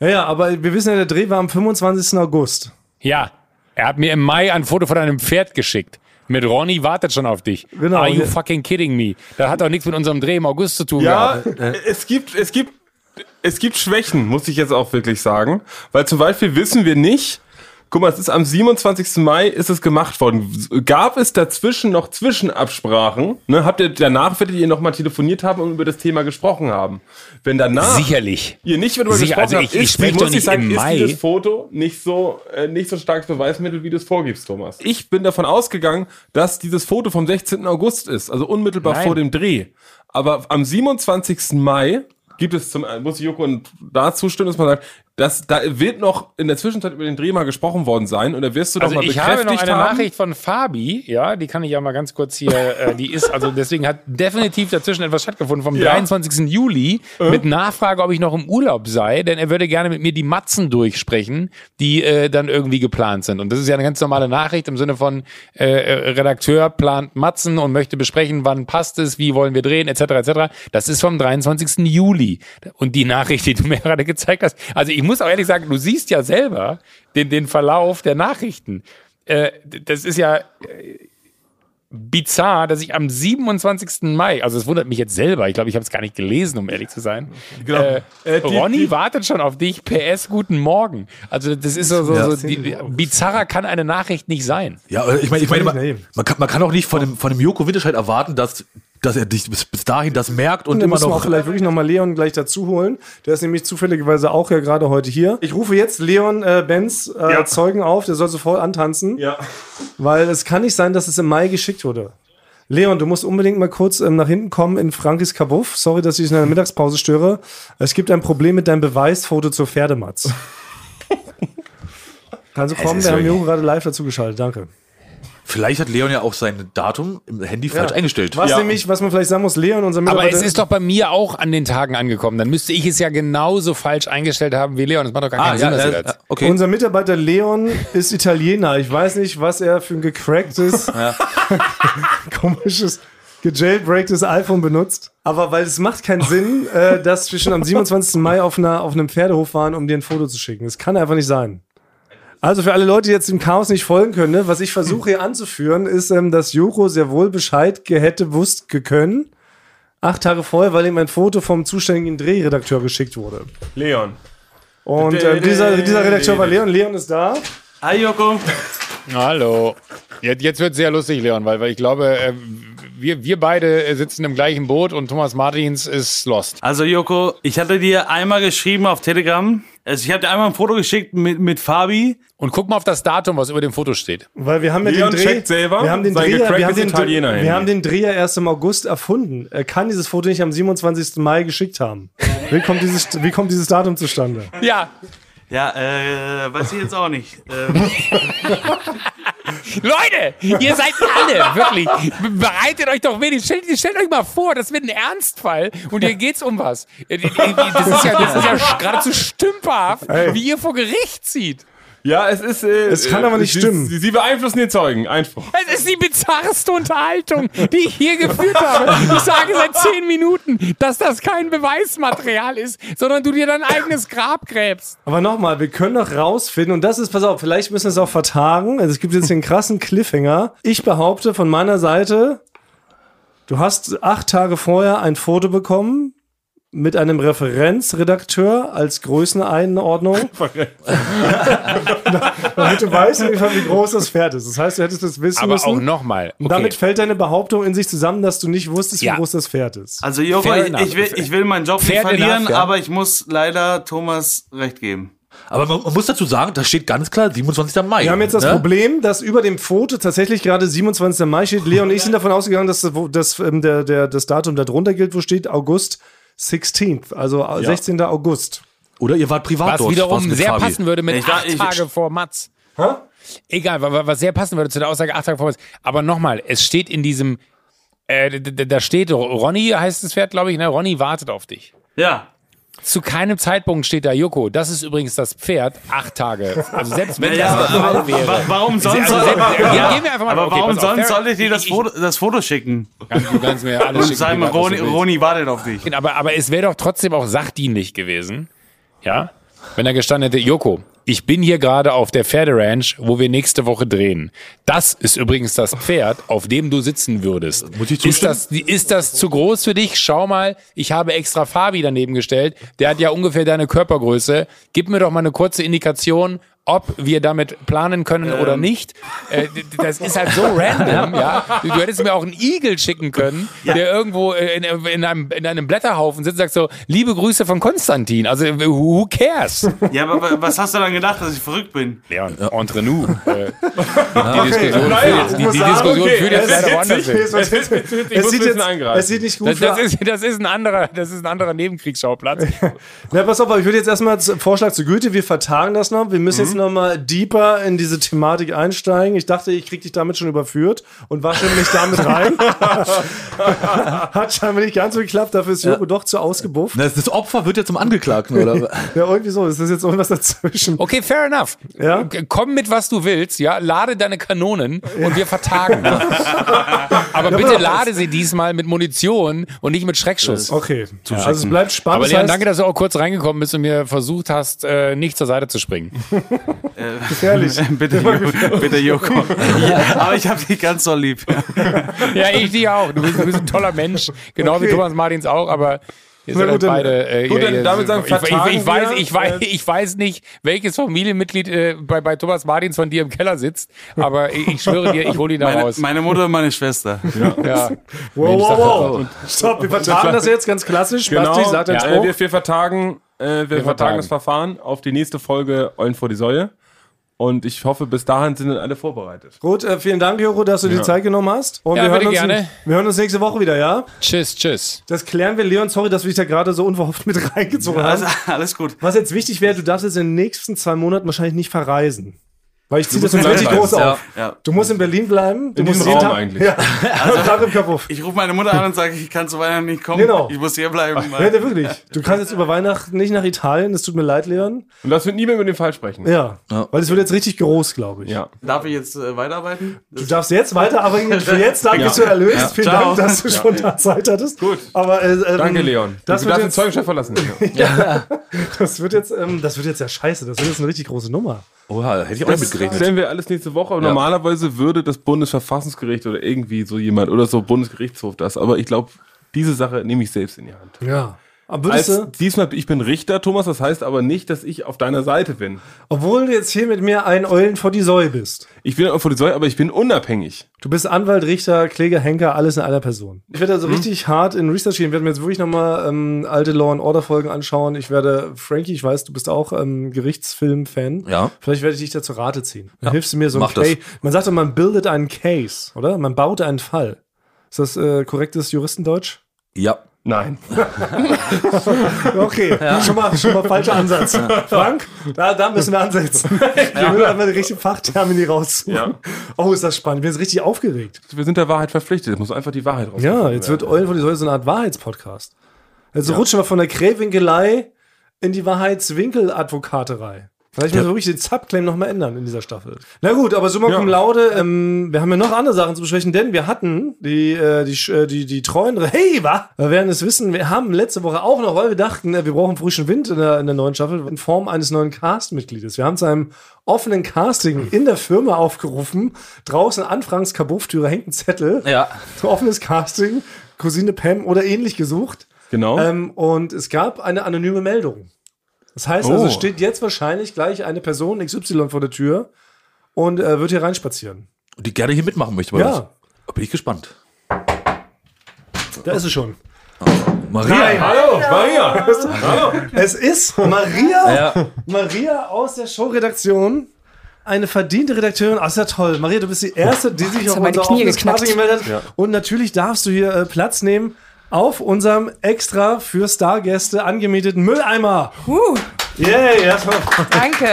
Ja, ja, aber wir wissen ja, der Dreh war am 25. August. Ja, er hat mir im Mai ein Foto von einem Pferd geschickt. Mit Ronny wartet schon auf dich. Genau. Are you fucking kidding me? Das hat doch nichts mit unserem Dreh im August zu tun Ja, gehabt. es gibt, es gibt, es gibt Schwächen, muss ich jetzt auch wirklich sagen. Weil zum Beispiel wissen wir nicht, guck mal, es ist am 27. Mai ist es gemacht worden. Gab es dazwischen noch Zwischenabsprachen? Ne? Habt ihr danach, werdet ihr nochmal telefoniert haben und über das Thema gesprochen haben? Wenn danach Sicherlich. ihr nicht darüber Sicher, gesprochen also habt, ich- ich ist, muss doch nicht sagen, im ist Mai. dieses Foto nicht so, äh, nicht so starkes Beweismittel, wie du es vorgibst, Thomas. Ich bin davon ausgegangen, dass dieses Foto vom 16. August ist, also unmittelbar Nein. vor dem Dreh. Aber am 27. Mai gibt es zum, muss ich Joko und da zustimmen, dass man sagt, dass da wird noch in der Zwischenzeit über den Dreh mal gesprochen worden sein und da wirst du doch Also mal ich habe bekräftigt noch eine haben. Nachricht von Fabi, ja, die kann ich ja mal ganz kurz hier, äh, die ist, also deswegen hat definitiv dazwischen etwas stattgefunden vom Ja. 23. Juli mit Nachfrage, ob ich noch im Urlaub sei, denn er würde gerne mit mir die Matzen durchsprechen, die äh, dann irgendwie geplant sind. Und das ist ja eine ganz normale Nachricht im Sinne von äh, äh, Redakteur plant Matzen und möchte besprechen, wann passt es, wie wollen wir drehen, etc. etc. Das ist vom 23. Juli. Und die Nachricht, die du mir gerade gezeigt hast, also ich muss auch ehrlich sagen, du siehst ja selber den, den Verlauf der Nachrichten. Äh, das ist ja äh, bizarr, dass ich am 27. Mai, also es wundert mich jetzt selber, ich glaube, ich habe es gar nicht gelesen, um ehrlich zu sein. Genau. Äh, Äh, die- Ronny die- wartet schon auf dich. PS, guten Morgen. Also das ist so, so, so die, bizarrer kann eine Nachricht nicht sein. Ja, äh, ich meine, ich meine, man, man, kann, man kann auch nicht von dem, von dem Joko Winterscheid erwarten, dass, dass er dich bis, bis dahin das merkt und Und dann immer müssen wir auch noch. vielleicht wirklich nochmal Leon gleich dazu holen. Der ist nämlich zufälligerweise auch ja gerade heute hier. Ich rufe jetzt Leon äh, Benz äh, Ja. Zeugen auf, der soll sofort antanzen, Ja. weil es kann nicht sein, dass es im Mai geschickt wurde. Leon, du musst unbedingt mal kurz ähm, nach hinten kommen in Frankis Kabuff. Sorry, dass ich dich in der Mittagspause störe. Es gibt ein Problem mit deinem Beweisfoto zur Pferdematz. Kannst du kommen? Wir haben Joko gerade live dazu geschaltet. Danke. Vielleicht hat Leon ja auch sein Datum im Handy falsch eingestellt. Was Ja. nämlich, was man vielleicht sagen muss, Leon, unser Aber Mitarbeiter. es ist doch bei mir auch an den Tagen angekommen. Dann müsste ich es ja genauso falsch eingestellt haben wie Leon. Das macht doch gar Ah, keinen Sinn, ja, dass ihr äh, das. okay. Unser Mitarbeiter Leon ist Italiener. Ich weiß nicht, was er für ein gecracktes, komisches, gejailbreaktes iPhone benutzt. Aber weil es macht keinen Sinn, äh, dass wir schon am 27. Mai auf, einer, auf einem Pferdehof waren, um dir ein Foto zu schicken. Das kann einfach nicht sein. Also für alle Leute, die jetzt dem Chaos nicht folgen können, ne, was ich versuche hier anzuführen, ist, ähm, dass Joko sehr wohl Bescheid hätte wusst können. Acht Tage vorher, weil ihm ein Foto vom zuständigen Drehredakteur geschickt wurde. Leon. Und äh, dieser, dieser Redakteur war Leon. Leon ist da. Hi Joko. Hallo. Jetzt, jetzt wird sehr lustig, Leon, weil, weil ich glaube, äh, wir, wir beide äh, sitzen im gleichen Boot und Thomas Martins ist lost. Also Joko, ich hatte dir einmal geschrieben auf Telegram. Also ich habe dir einmal ein Foto geschickt mit, mit Fabi. Und guck mal auf das Datum, was über dem Foto steht. Weil wir haben ja Leon den Dreh, selber wir haben den Dreher, wir haben den, wir haben den Dreher erst im August erfunden. Er kann dieses Foto nicht am 27. Mai geschickt haben. Wie kommt dieses, wie kommt dieses Datum zustande? Ja. Ja, äh, weiß ich jetzt auch nicht. Ähm, Leute, ihr seid alle, wirklich. Be- Bereitet euch doch wenig. Stellt, stellt euch mal vor, das wird ein Ernstfall und hier geht's um was. Äh, Das ist ja, das ist ja geradezu stümperhaft, wie ihr vor Gericht zieht. Ja, es ist. Äh, Es kann aber nicht sie, stimmen. Sie, sie beeinflussen den Zeugen. Einspruch. Es ist die bizarrste Unterhaltung, die ich hier geführt habe. Ich sage seit zehn Minuten, dass das kein Beweismaterial ist, sondern du dir dein eigenes Grab gräbst. Aber nochmal, wir können doch rausfinden, und das ist, pass auf, vielleicht müssen wir es auch vertagen. Also es gibt jetzt den krassen Cliffhanger. Ich behaupte von meiner Seite, du hast acht Tage vorher ein Foto bekommen mit einem Referenzredakteur als Größeneinordnung. Damit du weißt, wie groß das Pferd ist. Das heißt, du hättest das wissen Aber müssen. auch nochmal. Und damit fällt deine Behauptung in sich zusammen, dass du nicht wusstest, wie Ja. groß das Pferd ist. also Joko, ich, ich, will, ich will meinen Job nicht Fair verlieren, enough, ja. aber ich muss leider Thomas recht geben. Aber man, man muss dazu sagen, da steht ganz klar 27. Mai. Wir haben jetzt das ne? Problem, dass über dem Foto tatsächlich gerade 27. Mai steht. Leon und ich sind davon ausgegangen, dass das, wo- das, ähm, der, der, das Datum da drunter gilt, wo steht August 16th, also 16. August. Oder ihr wart privat Was dort. wiederum mit sehr Fabi. passen würde mit Ich acht ich- Tage vor Mats. Egal, wa- wa- was sehr passen würde zu der Aussage acht Tage vor Mats. Aber nochmal, es steht in diesem, äh, da steht, Ronny heißt das Pferd, glaube ich, ne? Ronny wartet auf dich. Ja. Zu keinem Zeitpunkt steht da Joko. Das ist übrigens das Pferd. Acht Tage. Also selbst wenn Ja, das der aber Fall wäre. wa- warum sonst Also selbst, ja, gehen wir einfach mal aber okay, warum sonst fair- soll ich dir das Foto, das Foto schicken? Du kannst mir alles Und schicken, was du Roni. Roni wartet auf dich. Aber, aber es wäre doch trotzdem auch sachdienlich gewesen, ja, wenn er gestanden hätte, Joko, ich bin hier gerade auf der Pferderanch, wo wir nächste Woche drehen. Das ist übrigens das Pferd, auf dem du sitzen würdest. Muss ich ist, das, ist das zu groß für dich? Schau mal, ich habe extra Fabi daneben gestellt. Der hat ja ungefähr deine Körpergröße. Gib mir doch mal eine kurze Indikation, ob wir damit planen können oder nicht. Äh, das ist halt so random, ja. Du, hättest mir auch einen Igel schicken können, der irgendwo äh, in, in, einem, in einem Blätterhaufen sitzt und sagt so, liebe Grüße von Konstantin. Also, who cares? Ja, aber wa- was hast du dann gedacht, dass ich verrückt bin? Leon, entre nous. Äh, die Diskussion führt jetzt, die, die Diskussion führt jetzt leider woanders hin. Es, es, es, Ich muss sieht jetzt, es sieht nicht gut Das, das, für, ist, das, ist ein anderer, das ist ein anderer Nebenkriegsschauplatz. Na, pass auf, aber ich würde jetzt erstmal Vorschlag zur Güte, wir vertagen das noch. Wir müssen Mhm. Jetzt noch mal deeper in diese Thematik einsteigen. Ich dachte, ich krieg dich damit schon überführt und wasche mich damit rein. Hat scheinbar nicht ganz so geklappt, dafür ist Joko doch zu ausgebufft. Das, das Opfer wird ja zum Angeklagten, oder? Ja, irgendwie so, es ist jetzt irgendwas dazwischen. Okay, fair enough. Ja? Komm mit, was du willst, ja. Lade deine Kanonen und wir vertagen. Aber bitte lade sie diesmal mit Munition und nicht mit Schreckschuss. Okay, also es bleibt spannend. Aber Leon, danke, dass du auch kurz reingekommen bist und mir versucht hast, äh, nicht zur Seite zu springen. Gefährlich. bitte, Jo- bitte Joko. ja, aber ich habe dich ganz so lieb. Ja, ich dich auch. Du bist, du bist ein toller Mensch. Genau wie Okay. Thomas Martins auch, aber ihr Na seid gut, halt dann- beide. Äh, gut, ihr- dann ihr- damit sagen, ich, ich, ich, weiß, wir, ich, weiß, äh, ich weiß nicht, welches Familienmitglied äh, bei, bei Thomas Martins von dir im Keller sitzt, aber ich, ich schwöre dir, ich hole ihn da Meine, raus. meine Mutter und meine Schwester. Ja. Wow, wow, wow. Stopp, wir vertagen das jetzt ganz klassisch. Genau, Basti, sag deinen ja, wir, wir vertagen, äh, wir, vertagen vertagen. das Verfahren auf die nächste Folge Eulen vor die Säue. Und ich hoffe, bis dahin sind dann alle vorbereitet. Gut, äh, vielen Dank, Joko, dass du dir die Zeit genommen hast. Und Ja, wir, hören bitte uns, gerne. wir hören uns nächste Woche wieder, ja? Tschüss, tschüss. Das klären wir. Leon, sorry, dass wir dich da gerade so unverhofft mit reingezogen Also, haben. alles gut. Was jetzt wichtig wäre, du darfst jetzt in den nächsten zwei Monaten wahrscheinlich nicht verreisen. Weil ich ziehe das richtig groß auf. Ja. Du musst in Berlin bleiben. Du In musst diesem jeden Raum Tag- eigentlich. Ja, also, Tag im Kopf. Ich rufe meine Mutter an und sage, ich kann zu Weihnachten nicht kommen. Genau. Ich muss hier bleiben. Ja, ja, wirklich. Du kannst jetzt über Weihnachten nicht nach Italien. Es tut mir leid, Leon. Und das wird nie mehr mit dem Fall sprechen. Ja. Ja. Weil es wird jetzt richtig groß, glaube ich. Ja. Darf ich jetzt äh, weiterarbeiten? Du darfst jetzt weiterarbeiten. Für jetzt Dank bist du erlöst. Vielen Ciao. Dank, dass du spontan Zeit hattest. Gut. Aber, äh, ähm, Danke, Leon. Das du wird darfst den Zeugenschaft verlassen. das wird jetzt, ähm, das wird jetzt ja scheiße. Das wird jetzt eine richtig große Nummer. Oha, hätte ich auch nicht Das stellen wir alles nächste Woche. Aber Ja. normalerweise würde das Bundesverfassungsgericht oder irgendwie so jemand oder so Bundesgerichtshof das. Aber ich glaube, diese Sache nehme ich selbst in die Hand. Ja. Aber würdest Als, du, diesmal, ich bin Richter, Thomas, das heißt aber nicht, dass ich auf deiner Seite bin. obwohl du jetzt hier mit mir ein Eulen vor die Säue bist. Ich bin auch vor die Säule, aber ich bin unabhängig. Du bist Anwalt, Richter, Kläger, Henker, alles in einer Person. Ich werde also Mhm. richtig hart in Research gehen. Ich werde mir jetzt wirklich nochmal ähm, alte Law and Order Folgen anschauen. Ich werde, Frankie, ich weiß, du bist auch ähm, Gerichtsfilm-Fan. Ja. Vielleicht werde ich dich da zu Rate ziehen. Dann Ja, hilfst du mir so ein mach das. Case. Man sagt doch, man bildet einen Case, oder? Man baut einen Fall. Ist das äh, korrektes Juristendeutsch? Ja. Nein. Okay, schon, mal, schon mal falscher Ansatz. Frank, da, da müssen wir ansetzen. Wir müssen einmal die richtige Fachtermini raussuchen. Ja. Oh, ist das spannend. Ich bin jetzt richtig aufgeregt. Wir sind der Wahrheit verpflichtet. Es muss einfach die Wahrheit raus. Ja, jetzt wird Eulen von die Säule so eine Art Wahrheitspodcast. Jetzt rutschen wir von der Krähwinkelei in die Wahrheitswinkeladvokaterei. Vielleicht müssen wir wirklich den Subclaim nochmal ändern in dieser Staffel. Na gut, aber summa Ja. cum laude, ähm, wir haben ja noch andere Sachen zu besprechen, denn wir hatten die, äh, die, äh, die, die treuen, hey, wa? Wir werden es wissen, wir haben letzte Woche auch noch, weil wir dachten, äh, wir brauchen frischen Wind in der, in der neuen Staffel in Form eines neuen Cast-Mitgliedes. Wir haben zu einem offenen Casting in der Firma aufgerufen. Draußen an Franks Kabufftüre hängt ein Zettel. Ja. Offenes Casting, Cousine Pam oder ähnlich gesucht. Genau. Ähm, und es gab eine anonyme Meldung. Das heißt Oh. also, es steht jetzt wahrscheinlich gleich eine Person XY vor der Tür und äh, wird hier reinspazieren. Die gerne hier mitmachen möchte. bei Ja. uns. Da bin ich gespannt. Da ist es schon. Maria. Hallo, Maria. Es ist Maria, Ja. Maria aus der Showredaktion. Eine verdiente Redakteurin. Ah, ist ja toll. Maria, du bist die Erste, die sich auf unser Knie gemeldet hat. Und natürlich darfst du hier äh, Platz nehmen auf unserem extra für Stargäste angemieteten Mülleimer. Uh, Yay, erstmal. danke.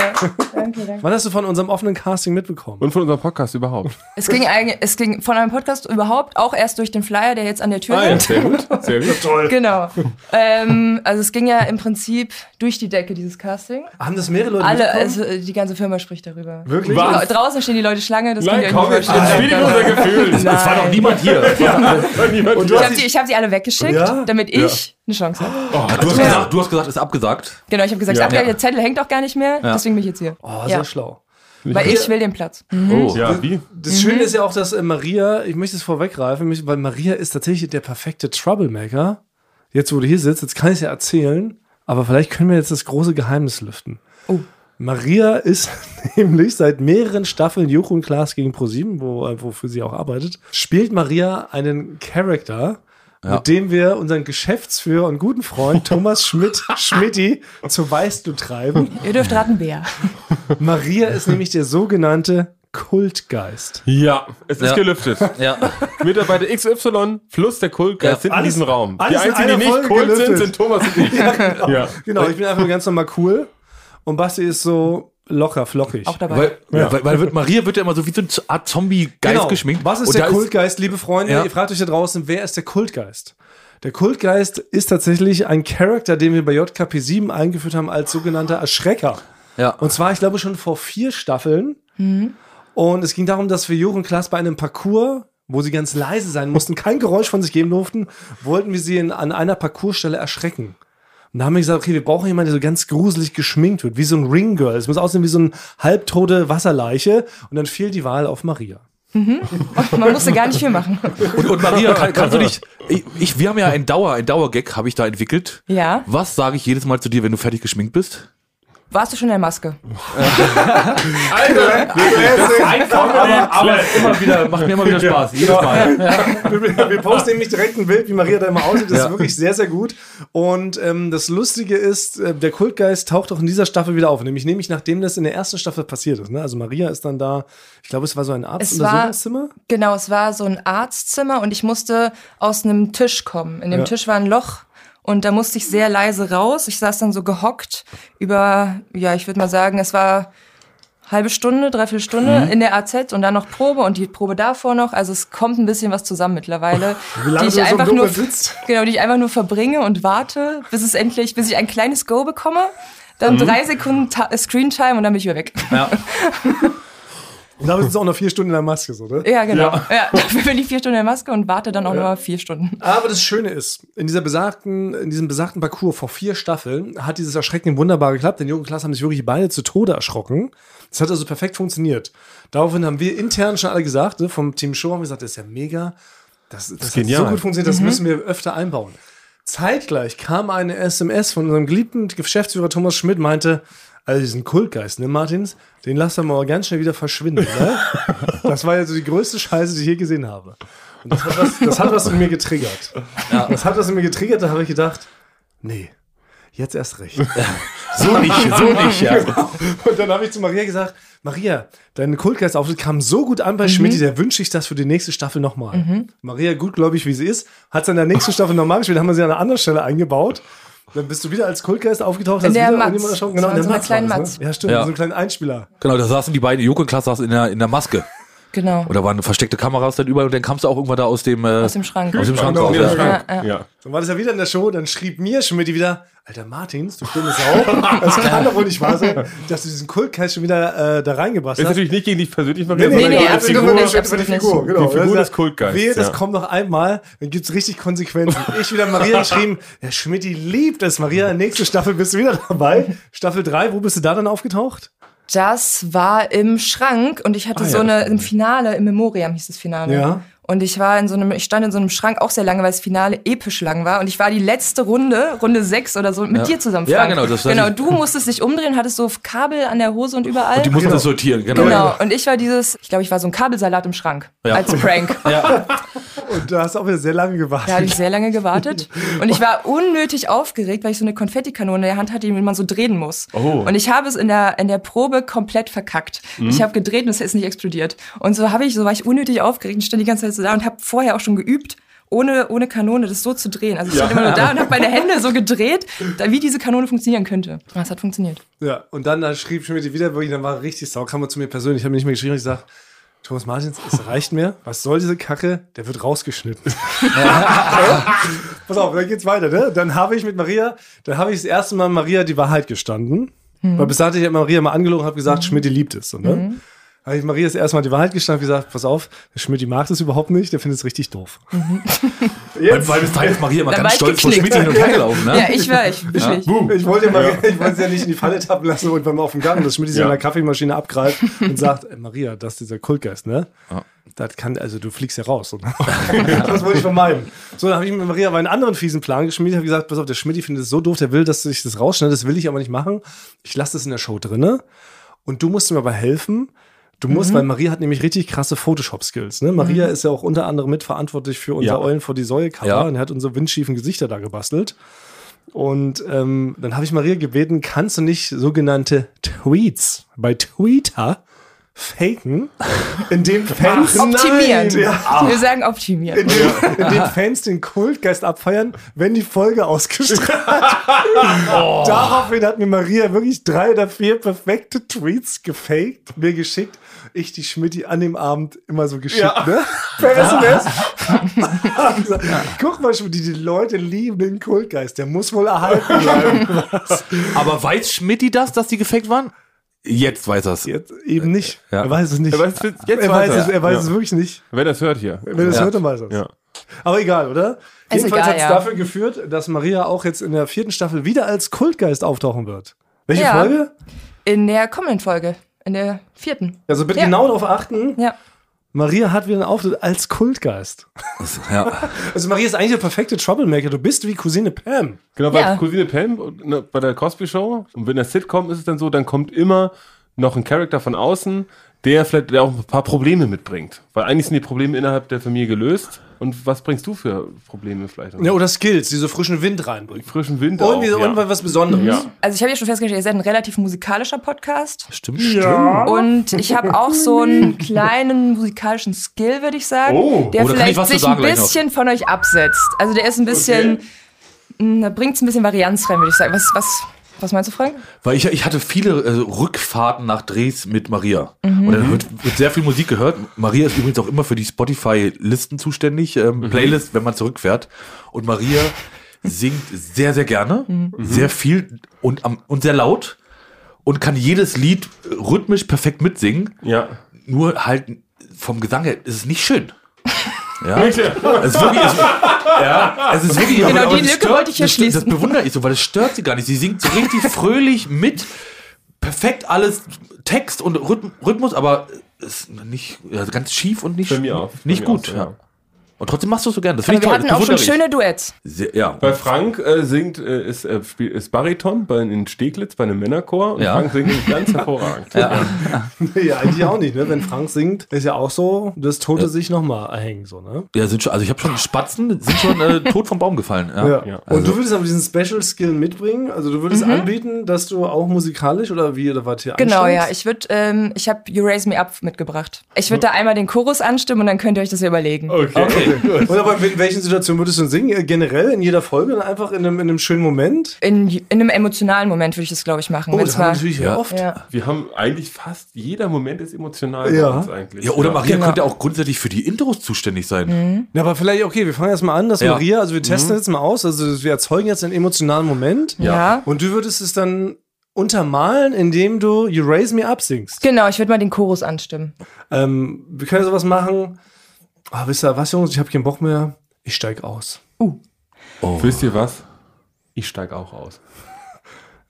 danke, danke. Wann hast du von unserem offenen Casting mitbekommen? Und von unserem Podcast überhaupt. Es ging, eigentlich, es ging von einem Podcast überhaupt auch erst durch den Flyer, der jetzt an der Tür Ah, ja, hängt. sehr gut. Sehr gut. Genau. ähm, also es ging ja im Prinzip durch die Decke, dieses Casting. Haben das mehrere Leute Alle, also äh, die ganze Firma spricht darüber. Wirklich? Dra draußen stehen die Leute Schlange, das könnt ihr Nein, euch komm, nicht jetzt spiel unser Gefühl. Es war doch niemand hier. Und du Ich hast habe sie, ich hab sie alle weggeschickt, Ja? damit ich eine Chance habe. Du hast, gesagt, du hast gesagt, ist abgesagt. Genau, ich habe gesagt, Ja. ja. der Zettel hängt doch gar nicht mehr, deswegen bin ich jetzt hier. Oh, sehr Ja. schlau. Weil ich will den Platz. Oh. Ja, wie? Das Schöne ist ja auch, dass äh, Maria, ich möchte es vorweggreifen, mich- weil Maria ist tatsächlich der perfekte Troublemaker. Jetzt, wo du hier sitzt, jetzt kann ich es ja erzählen, aber vielleicht können wir jetzt das große Geheimnis lüften. Oh. Maria ist nämlich seit mehreren Staffeln Joko und Klaas gegen ProSieben, wo, äh, wofür sie auch arbeitet, spielt Maria einen Charakter, mit dem wir unseren Geschäftsführer und guten Freund Thomas Schmidt Schmidti zu Weißblut treiben. Ihr dürft raten, wer. Maria ist nämlich der sogenannte Kultgeist. Ja, es ist Ja. gelüftet. Ja. Mitarbeiter XY plus der Kultgeist sind in Alles- diesem Raum. Die einzigen, die nicht Folge Kult sind, gelüftet. sind Thomas und ich. Ja. Genau, ich bin einfach nur ganz normal cool und Basti ist so locker, flockig. Auch dabei. Weil, weil, weil wird, Maria wird ja immer so wie so eine Art Zombie-Geist Genau. geschminkt. Was ist Und der Kultgeist, liebe Freunde? Ja. Ihr fragt euch da draußen, wer ist der Kultgeist? Der Kultgeist ist tatsächlich ein Charakter, den wir bei JKP7 eingeführt haben als sogenannter Erschrecker. Ja. Und zwar, ich glaube, schon vor vier Staffeln. Und es ging darum, dass wir Jürgen Klaas bei einem Parcours, wo sie ganz leise sein mussten, kein Geräusch von sich geben durften, wollten wir sie in, an einer Parcoursstelle erschrecken. Und da haben wir gesagt, okay, wir brauchen jemanden, der so ganz gruselig geschminkt wird, wie so ein Ringgirl. Es muss aussehen wie so eine halbtote Wasserleiche. Und dann fiel die Wahl auf Maria. Man musste gar nicht viel machen. Und, und Maria, kann, kannst du dich. Ich, ich, wir haben ja ein Dauer, ein Dauergag, habe ich da entwickelt. Ja. Was sage ich jedes Mal zu dir, wenn du fertig geschminkt bist? Warst du schon in der Maske? Einfach, aber, aber immer wieder, macht mir immer wieder Spaß. Jedes Mal. wir, wir posten nämlich direkt ein Bild, wie Maria da immer aussieht. Das Ja. ist wirklich sehr, sehr gut. Und ähm, das Lustige ist, äh, der Kultgeist taucht auch in dieser Staffel wieder auf. Nämlich, nämlich nachdem das in der ersten Staffel passiert ist. Ne? Also Maria ist dann da, ich glaube, es war so ein Es Arzt- war- Untersuchungszimmer. Genau, es war so ein Arztzimmer und ich musste aus einem Tisch kommen. In dem Ja. Tisch war ein Loch und da musste ich sehr leise raus. Ich saß dann so gehockt über, ja, ich würde mal sagen, es war halbe Stunde, dreiviertel Stunde Mhm. in der AZ und dann noch Probe und die Probe davor noch. Also es kommt ein bisschen was zusammen mittlerweile, Wie lange die ich so einfach nur, sitzt. genau, die ich einfach nur verbringe und warte, bis es endlich, bis ich ein kleines Go bekomme. Dann Mhm. drei Sekunden Ta Screentime und dann bin ich wieder weg. Und da bist du auch noch vier Stunden in der Maske, so, ne? Ja, genau. Ja. dafür bin ich vier Stunden in der Maske und warte dann auch nur vier Stunden. Aber das Schöne ist, in dieser besagten, in diesem besagten Parcours vor vier Staffeln hat dieses Erschrecken wunderbar geklappt, denn Jürgen Klaas haben sich wirklich beide zu Tode erschrocken. Das hat also perfekt funktioniert. Daraufhin haben wir intern schon alle gesagt, ne, vom Team Show haben wir gesagt, das ist ja mega. Das, das, hat genial. so gut funktioniert, das müssen wir öfter einbauen. Zeitgleich kam eine SMS von unserem geliebten Geschäftsführer Thomas Schmidt, meinte, also diesen Kultgeist, ne, Martins, den lassen wir mal ganz schnell wieder verschwinden. Ne? Das war ja so die größte Scheiße, die ich je gesehen habe. Und das hat was, das hat was in mir getriggert. Das hat was in mir getriggert, da habe ich gedacht, nee, jetzt erst recht. So nicht, so nicht, ja. Und dann habe ich zu Maria gesagt, Maria, dein Kultgeistauftritt kam so gut an bei Schmidt, der wünsche ich das für die nächste Staffel nochmal. Maria, gutgläubig wie sie ist, hat es in der nächsten Staffel nochmal gespielt, haben wir sie an einer anderen Stelle eingebaut. Dann bist du wieder als Kultgeist aufgetaucht. In hast der wieder Matz. Das Genau, in so der Matz. kleine war das, Matz. Ne? Ja, stimmt, Ja. so einen kleinen Einspieler. Genau, da saßen die beiden, Joko und Klaas saßen in der, in der Maske. Genau. Da waren versteckte Kameras dann überall und dann kamst du auch irgendwann da aus dem, äh, Aus dem Schrank. aus dem Schrank Genau, raus. ja. Ja. Schrank. Ja. Dann war das ja wieder in der Show, dann schrieb mir Schmidt wieder, Alter Martins, du stimme Sau. Das kann doch wohl nicht wahr sein, dass du diesen Kultgeist schon wieder äh, da reingebracht Ist hast. natürlich nicht gegen dich persönlich, Maria, Nee, Nee, sondern nee, gegen die absolut Figur. nicht. absolut nicht. Figur, genau. Die Figur Also, des Kultgeists, Wehe, das ja. kommt noch einmal, dann gibt's richtig Konsequenzen. Ich wieder Maria geschrieben, der Schmidti liebt es. Maria, nächste Staffel bist du wieder dabei. Staffel 3, wo bist du da dann aufgetaucht? Das war im Schrank und ich hatte Ah, so ja. eine im Finale, im Memoriam hieß das Finale. Ja. Und ich war in so einem, ich stand in so einem Schrank auch sehr lange, weil das Finale episch lang war. Und ich war die letzte Runde, Runde sechs oder so, mit dir zusammen. Ja, Frank. genau, das war genau. Du musstest dich umdrehen, hattest so Kabel an der Hose und überall. Die mussten das sortieren, genau. genau. Und ich war dieses, ich glaube, ich war so ein Kabelsalat im Schrank Ja. als Prank. Und da hast du auch wieder sehr lange gewartet. Da habe ich sehr lange gewartet. Und ich war unnötig aufgeregt, weil ich so eine Konfettikanone in der Hand hatte, die man so drehen muss. Oh. Und ich habe es in der, in der Probe komplett verkackt. Ich habe gedreht und es ist nicht explodiert. Und so habe ich, so war ich unnötig aufgeregt und stand die ganze Zeit so da und habe vorher auch schon geübt, ohne, ohne Kanone das so zu drehen. Also ich stand immer nur da und habe meine Hände so gedreht, da, wie diese Kanone funktionieren könnte. Aber es hat funktioniert. Ja, und dann, dann schrieb Schmidt wieder wirklich, dann war richtig sauer, kam er zu mir persönlich, ich habe nicht mehr geschrieben, ich sag, Thomas Martins, es reicht mir. Was soll diese Kacke? Der wird rausgeschnitten. Pass auf, dann geht's weiter, ne? Dann habe ich mit Maria, dann habe ich das erste Mal Maria die Wahrheit gestanden. Weil bis dahin ich Maria mal angelogen habe gesagt, Schmidt liebt es. So, ne? Habe ich Maria das erste Mal die Wahrheit gestanden und gesagt, pass auf, der Schmidt mag das überhaupt nicht, der findet es richtig doof. Weil, weil bis dahin ist Maria immer ganz stolz vor. Schmidt hin und her gelaufen, ne? Ja, ich war, ich, wirklich. Ich wollte, Maria, ich wollte sie ja nicht in die Falle tappen lassen und beim auf dem Gang, dass Schmidt sie Ja. in der Kaffeemaschine abgreift und sagt, "Ey, Maria, das ist dieser Kultgeist, ne? Das kann, also du fliegst ja raus. Das wollte ich vermeiden. So, dann habe ich mit Maria aber einen anderen fiesen Plan geschmiedet, habe gesagt, pass auf, der Schmidt findet es so doof, der will, dass ich das rausschneide, das will ich aber nicht machen. Ich lasse das in der Show drinne und du musst mir aber helfen. Du musst, weil Maria hat nämlich richtig krasse Photoshop-Skills. Ne? Maria ist ja auch unter anderem mitverantwortlich für unser Ja. Eulen vor die Säue-Cover Ja. und er hat unsere windschiefen Gesichter da gebastelt. Und ähm, dann habe ich Maria gebeten, kannst du nicht sogenannte Tweets bei Twitter faken, indem Fans Optimieren. Ja, Wir sagen optimieren. indem, indem Fans den Kultgeist abfeiern, wenn die Folge ausgestrahlt Daraufhin hat mir Maria wirklich drei oder vier perfekte Tweets gefaked, mir geschickt. Ich die Schmidti an dem Abend immer so geschickt, ne? Per SMS. Gesagt, Guck mal, Schmidti, die Leute lieben den Kultgeist, der muss wohl erhalten bleiben. Aber weiß Schmidti das, dass die gefaked waren? Jetzt weiß er's. Jetzt eben nicht. Ja. Er weiß es nicht. Er weiß es jetzt er weiß weiß, es, er. er weiß Ja. es wirklich nicht. Wenn er es hört hier. Wenn er es Ja. hört, dann weiß er es. Ja. Aber egal, oder? Ist Jedenfalls hat es ja. dafür geführt, dass Maria auch jetzt in der vierten Staffel wieder als Kultgeist auftauchen wird. Welche Ja. Folge? In der kommenden Folge, in der vierten. Also bitte Ja. genau darauf achten. Ja. Maria hat wieder einen Auftritt als Kultgeist. Ja. Also Maria ist eigentlich der perfekte Troublemaker. Du bist wie Cousine Pam. Genau, bei Ja. Cousine Pam ne, bei der Cosby Show und wenn der Sitcom ist es dann so, dann kommt immer noch ein Charakter von außen, der vielleicht der auch ein paar Probleme mitbringt. Weil eigentlich sind die Probleme innerhalb der Familie gelöst. Und was bringst du für Probleme vielleicht? Ja, oder Skills, die so frischen Wind reinbringen. Frischen Wind Und, auch, ja. und was Besonderes. Ja. Also ich habe ja schon festgestellt, ihr seid ein relativ musikalischer Podcast. Stimmt, stimmt. Und ich habe auch so einen kleinen musikalischen Skill, würde ich sagen, Oh, der oh, vielleicht sich ein bisschen von euch absetzt. Also der ist ein bisschen, mh, da bringt es ein bisschen Varianz rein, würde ich sagen. Was, was, was meinst du, Frank? Weil ich, ich hatte viele äh, Rückfahrten nach Drehs mit Maria. Und dann wird, wird sehr viel Musik gehört. Maria ist übrigens auch immer für die Spotify-Listen zuständig, ähm, Playlist, wenn man zurückfährt. Und Maria singt sehr, sehr gerne, sehr viel und, am, und sehr laut und kann jedes Lied rhythmisch perfekt mitsingen. ja. Nur halt vom Gesang her ist es nicht schön. Ja. Es ist wirklich, es, ja, es ist wirklich, Genau, aber die das Lücke wollte ich das, stört- das schließen. bewundere ich so, weil das stört sie gar nicht. Sie singt so richtig fröhlich mit, perfekt alles, Text und Rhythm, Rhythmus, aber ist nicht, ja, ganz schief und nicht, auch. Nicht gut. auch so, ja. Ja. Und trotzdem machst du es so gern. Das finde ich wir toll. hatten auch schon schöne Duets. Sehr, ja. Bei Frank äh, singt, äh, ist, äh, spiel- ist Bariton bei, in Steglitz bei einem Männerchor und Ja. Frank singt ganz hervorragend. Ja, eigentlich auch nicht, ne? Wenn Frank singt, ist ja auch so, das Tote sich nochmal erhängen, so, ne? ja, sind schon, also ich habe schon Spatzen, sind schon äh, tot vom Baum gefallen. Ja. Ja. Ja. Und Also- du würdest aber diesen Special Skill mitbringen? Also du würdest anbieten, dass du auch musikalisch oder wie oder was hier Genau, ja. ansteigst? Ich würde, ähm, ich habe You Raise Me Up mitgebracht. Ich würde da einmal den Chorus anstimmen und dann könnt ihr euch das überlegen. Okay. Okay. Und aber in welchen Situationen würdest du singen? Generell in jeder Folge oder einfach in einem, in einem schönen Moment? In, in einem emotionalen Moment würde ich das, glaube ich, machen. Oh, das haben wir natürlich Ja. ja. oft. ja. Wir haben eigentlich fast jeder Moment ist emotional Ja. bei uns eigentlich. Ja, oder Maria Genau. könnte auch grundsätzlich für die Intros zuständig sein. Ja, aber vielleicht, okay, wir fangen erst mal an, dass Ja. Maria, also wir testen jetzt mal aus, also wir erzeugen jetzt einen emotionalen Moment. Ja. Und du würdest es dann untermalen, indem du You Raise Me Up singst. Genau, ich würde mal den Chorus anstimmen. Ähm, wir können sowas machen. Ah, wisst ihr was, Jungs? Ich habe keinen Bock mehr. Ich steig aus. Wisst ihr was? Ich steig auch aus.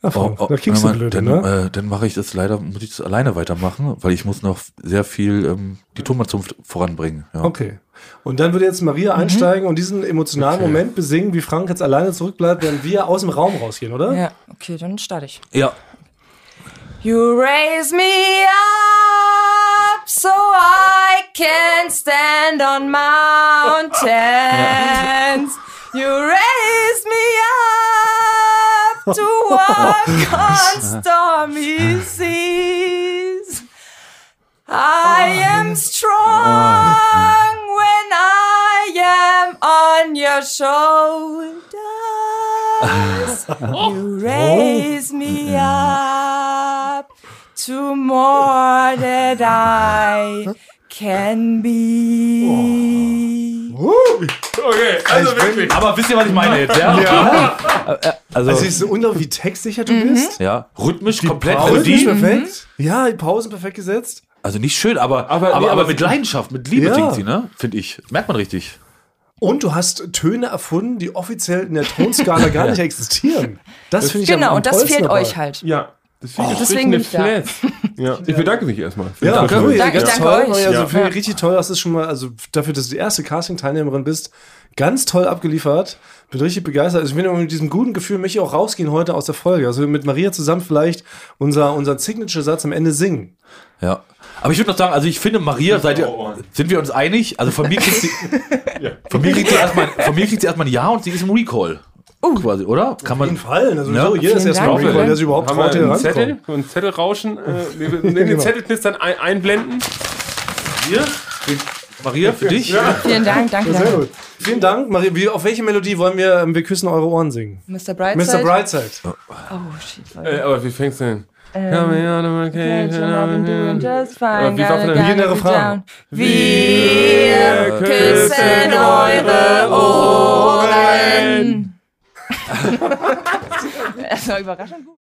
Ja, Frank, da kriegst du blöde, dann, ne? äh, dann mache ich das leider, muss ich das alleine weitermachen, weil ich muss noch sehr viel ähm, die Tonmanzunft voranbringen. Ja. Okay. Und dann würde jetzt Maria einsteigen und diesen emotionalen Moment besingen, wie Frank jetzt alleine zurückbleibt, während wir aus dem Raum rausgehen, oder? Ja, okay, dann starte ich. ja. You raise me up so I can stand on mountains. You raise me up to walk oh, on stormy seas. I oh, am strong when I am on your shoulders. You raise me oh. up to more that I can be. Okay, also wirklich. Aber wisst ihr, was ich meine jetzt? Ja. ja. Also, Also, es ist so unglaublich, wie textsicher du bist. ja, rhythmisch komplett Pausen Melodie. perfekt. Ja, die Pausen perfekt gesetzt. Also nicht schön, aber, Aber- aber, nee, aber, mit Leidenschaft, mit Liebe Ja. singt sie, ne? Finde ich. Merkt man richtig. Und du hast Töne erfunden, die offiziell in der Tonskala gar nicht existieren. Das finde ich am- Genau, am und das fehlt dabei. euch halt. Ja. Deswegen, deswegen bin ich da. Ja, ich bedanke mich erstmal. Ja, Danke. cool, ja, Danke, ganz danke toll. euch. Also Ja. für richtig toll, das ist schon mal, also dafür, dass du die erste Casting-Teilnehmerin bist, ganz toll abgeliefert. Bin richtig begeistert. Also ich bin mit diesem guten Gefühl, möchte ich auch rausgehen heute aus der Folge. Also mit Maria zusammen vielleicht unser, unser Signature-Satz am Ende singen. Ja. Aber ich würde noch sagen, also ich finde, Maria, seid ihr, sind wir uns einig? Also von mir kriegt sie, von mir kriegt sie erstmal, von mir kriegt sie erstmal ein Ja und sie ist im Recall. Quasi, oder? Kann Auf jeden man, Fall. Also Ja. so, jeder ist erstmal. Recall, der sich überhaupt traut, hier einen Zettel, ranzukommen. einen Zettel rauschen, äh, wir nehmen den Genau. Zettelknistern ein, einblenden. hier, Maria, für dich. Vielen Dank, danke, Sehr gut. Vielen Dank, Maria. Wie, auf welche Melodie wollen wir ähm, Wir küssen eure Ohren singen? Mr. Brightside. Mr. Brightside. Oh, shit. Äh, aber wie fängst du denn? Ähm, Come here, I'm okay, I've been doing just fine. Aber wie war Wie in der Refrain? Wir küssen eure Ohren. Das war überraschend gut.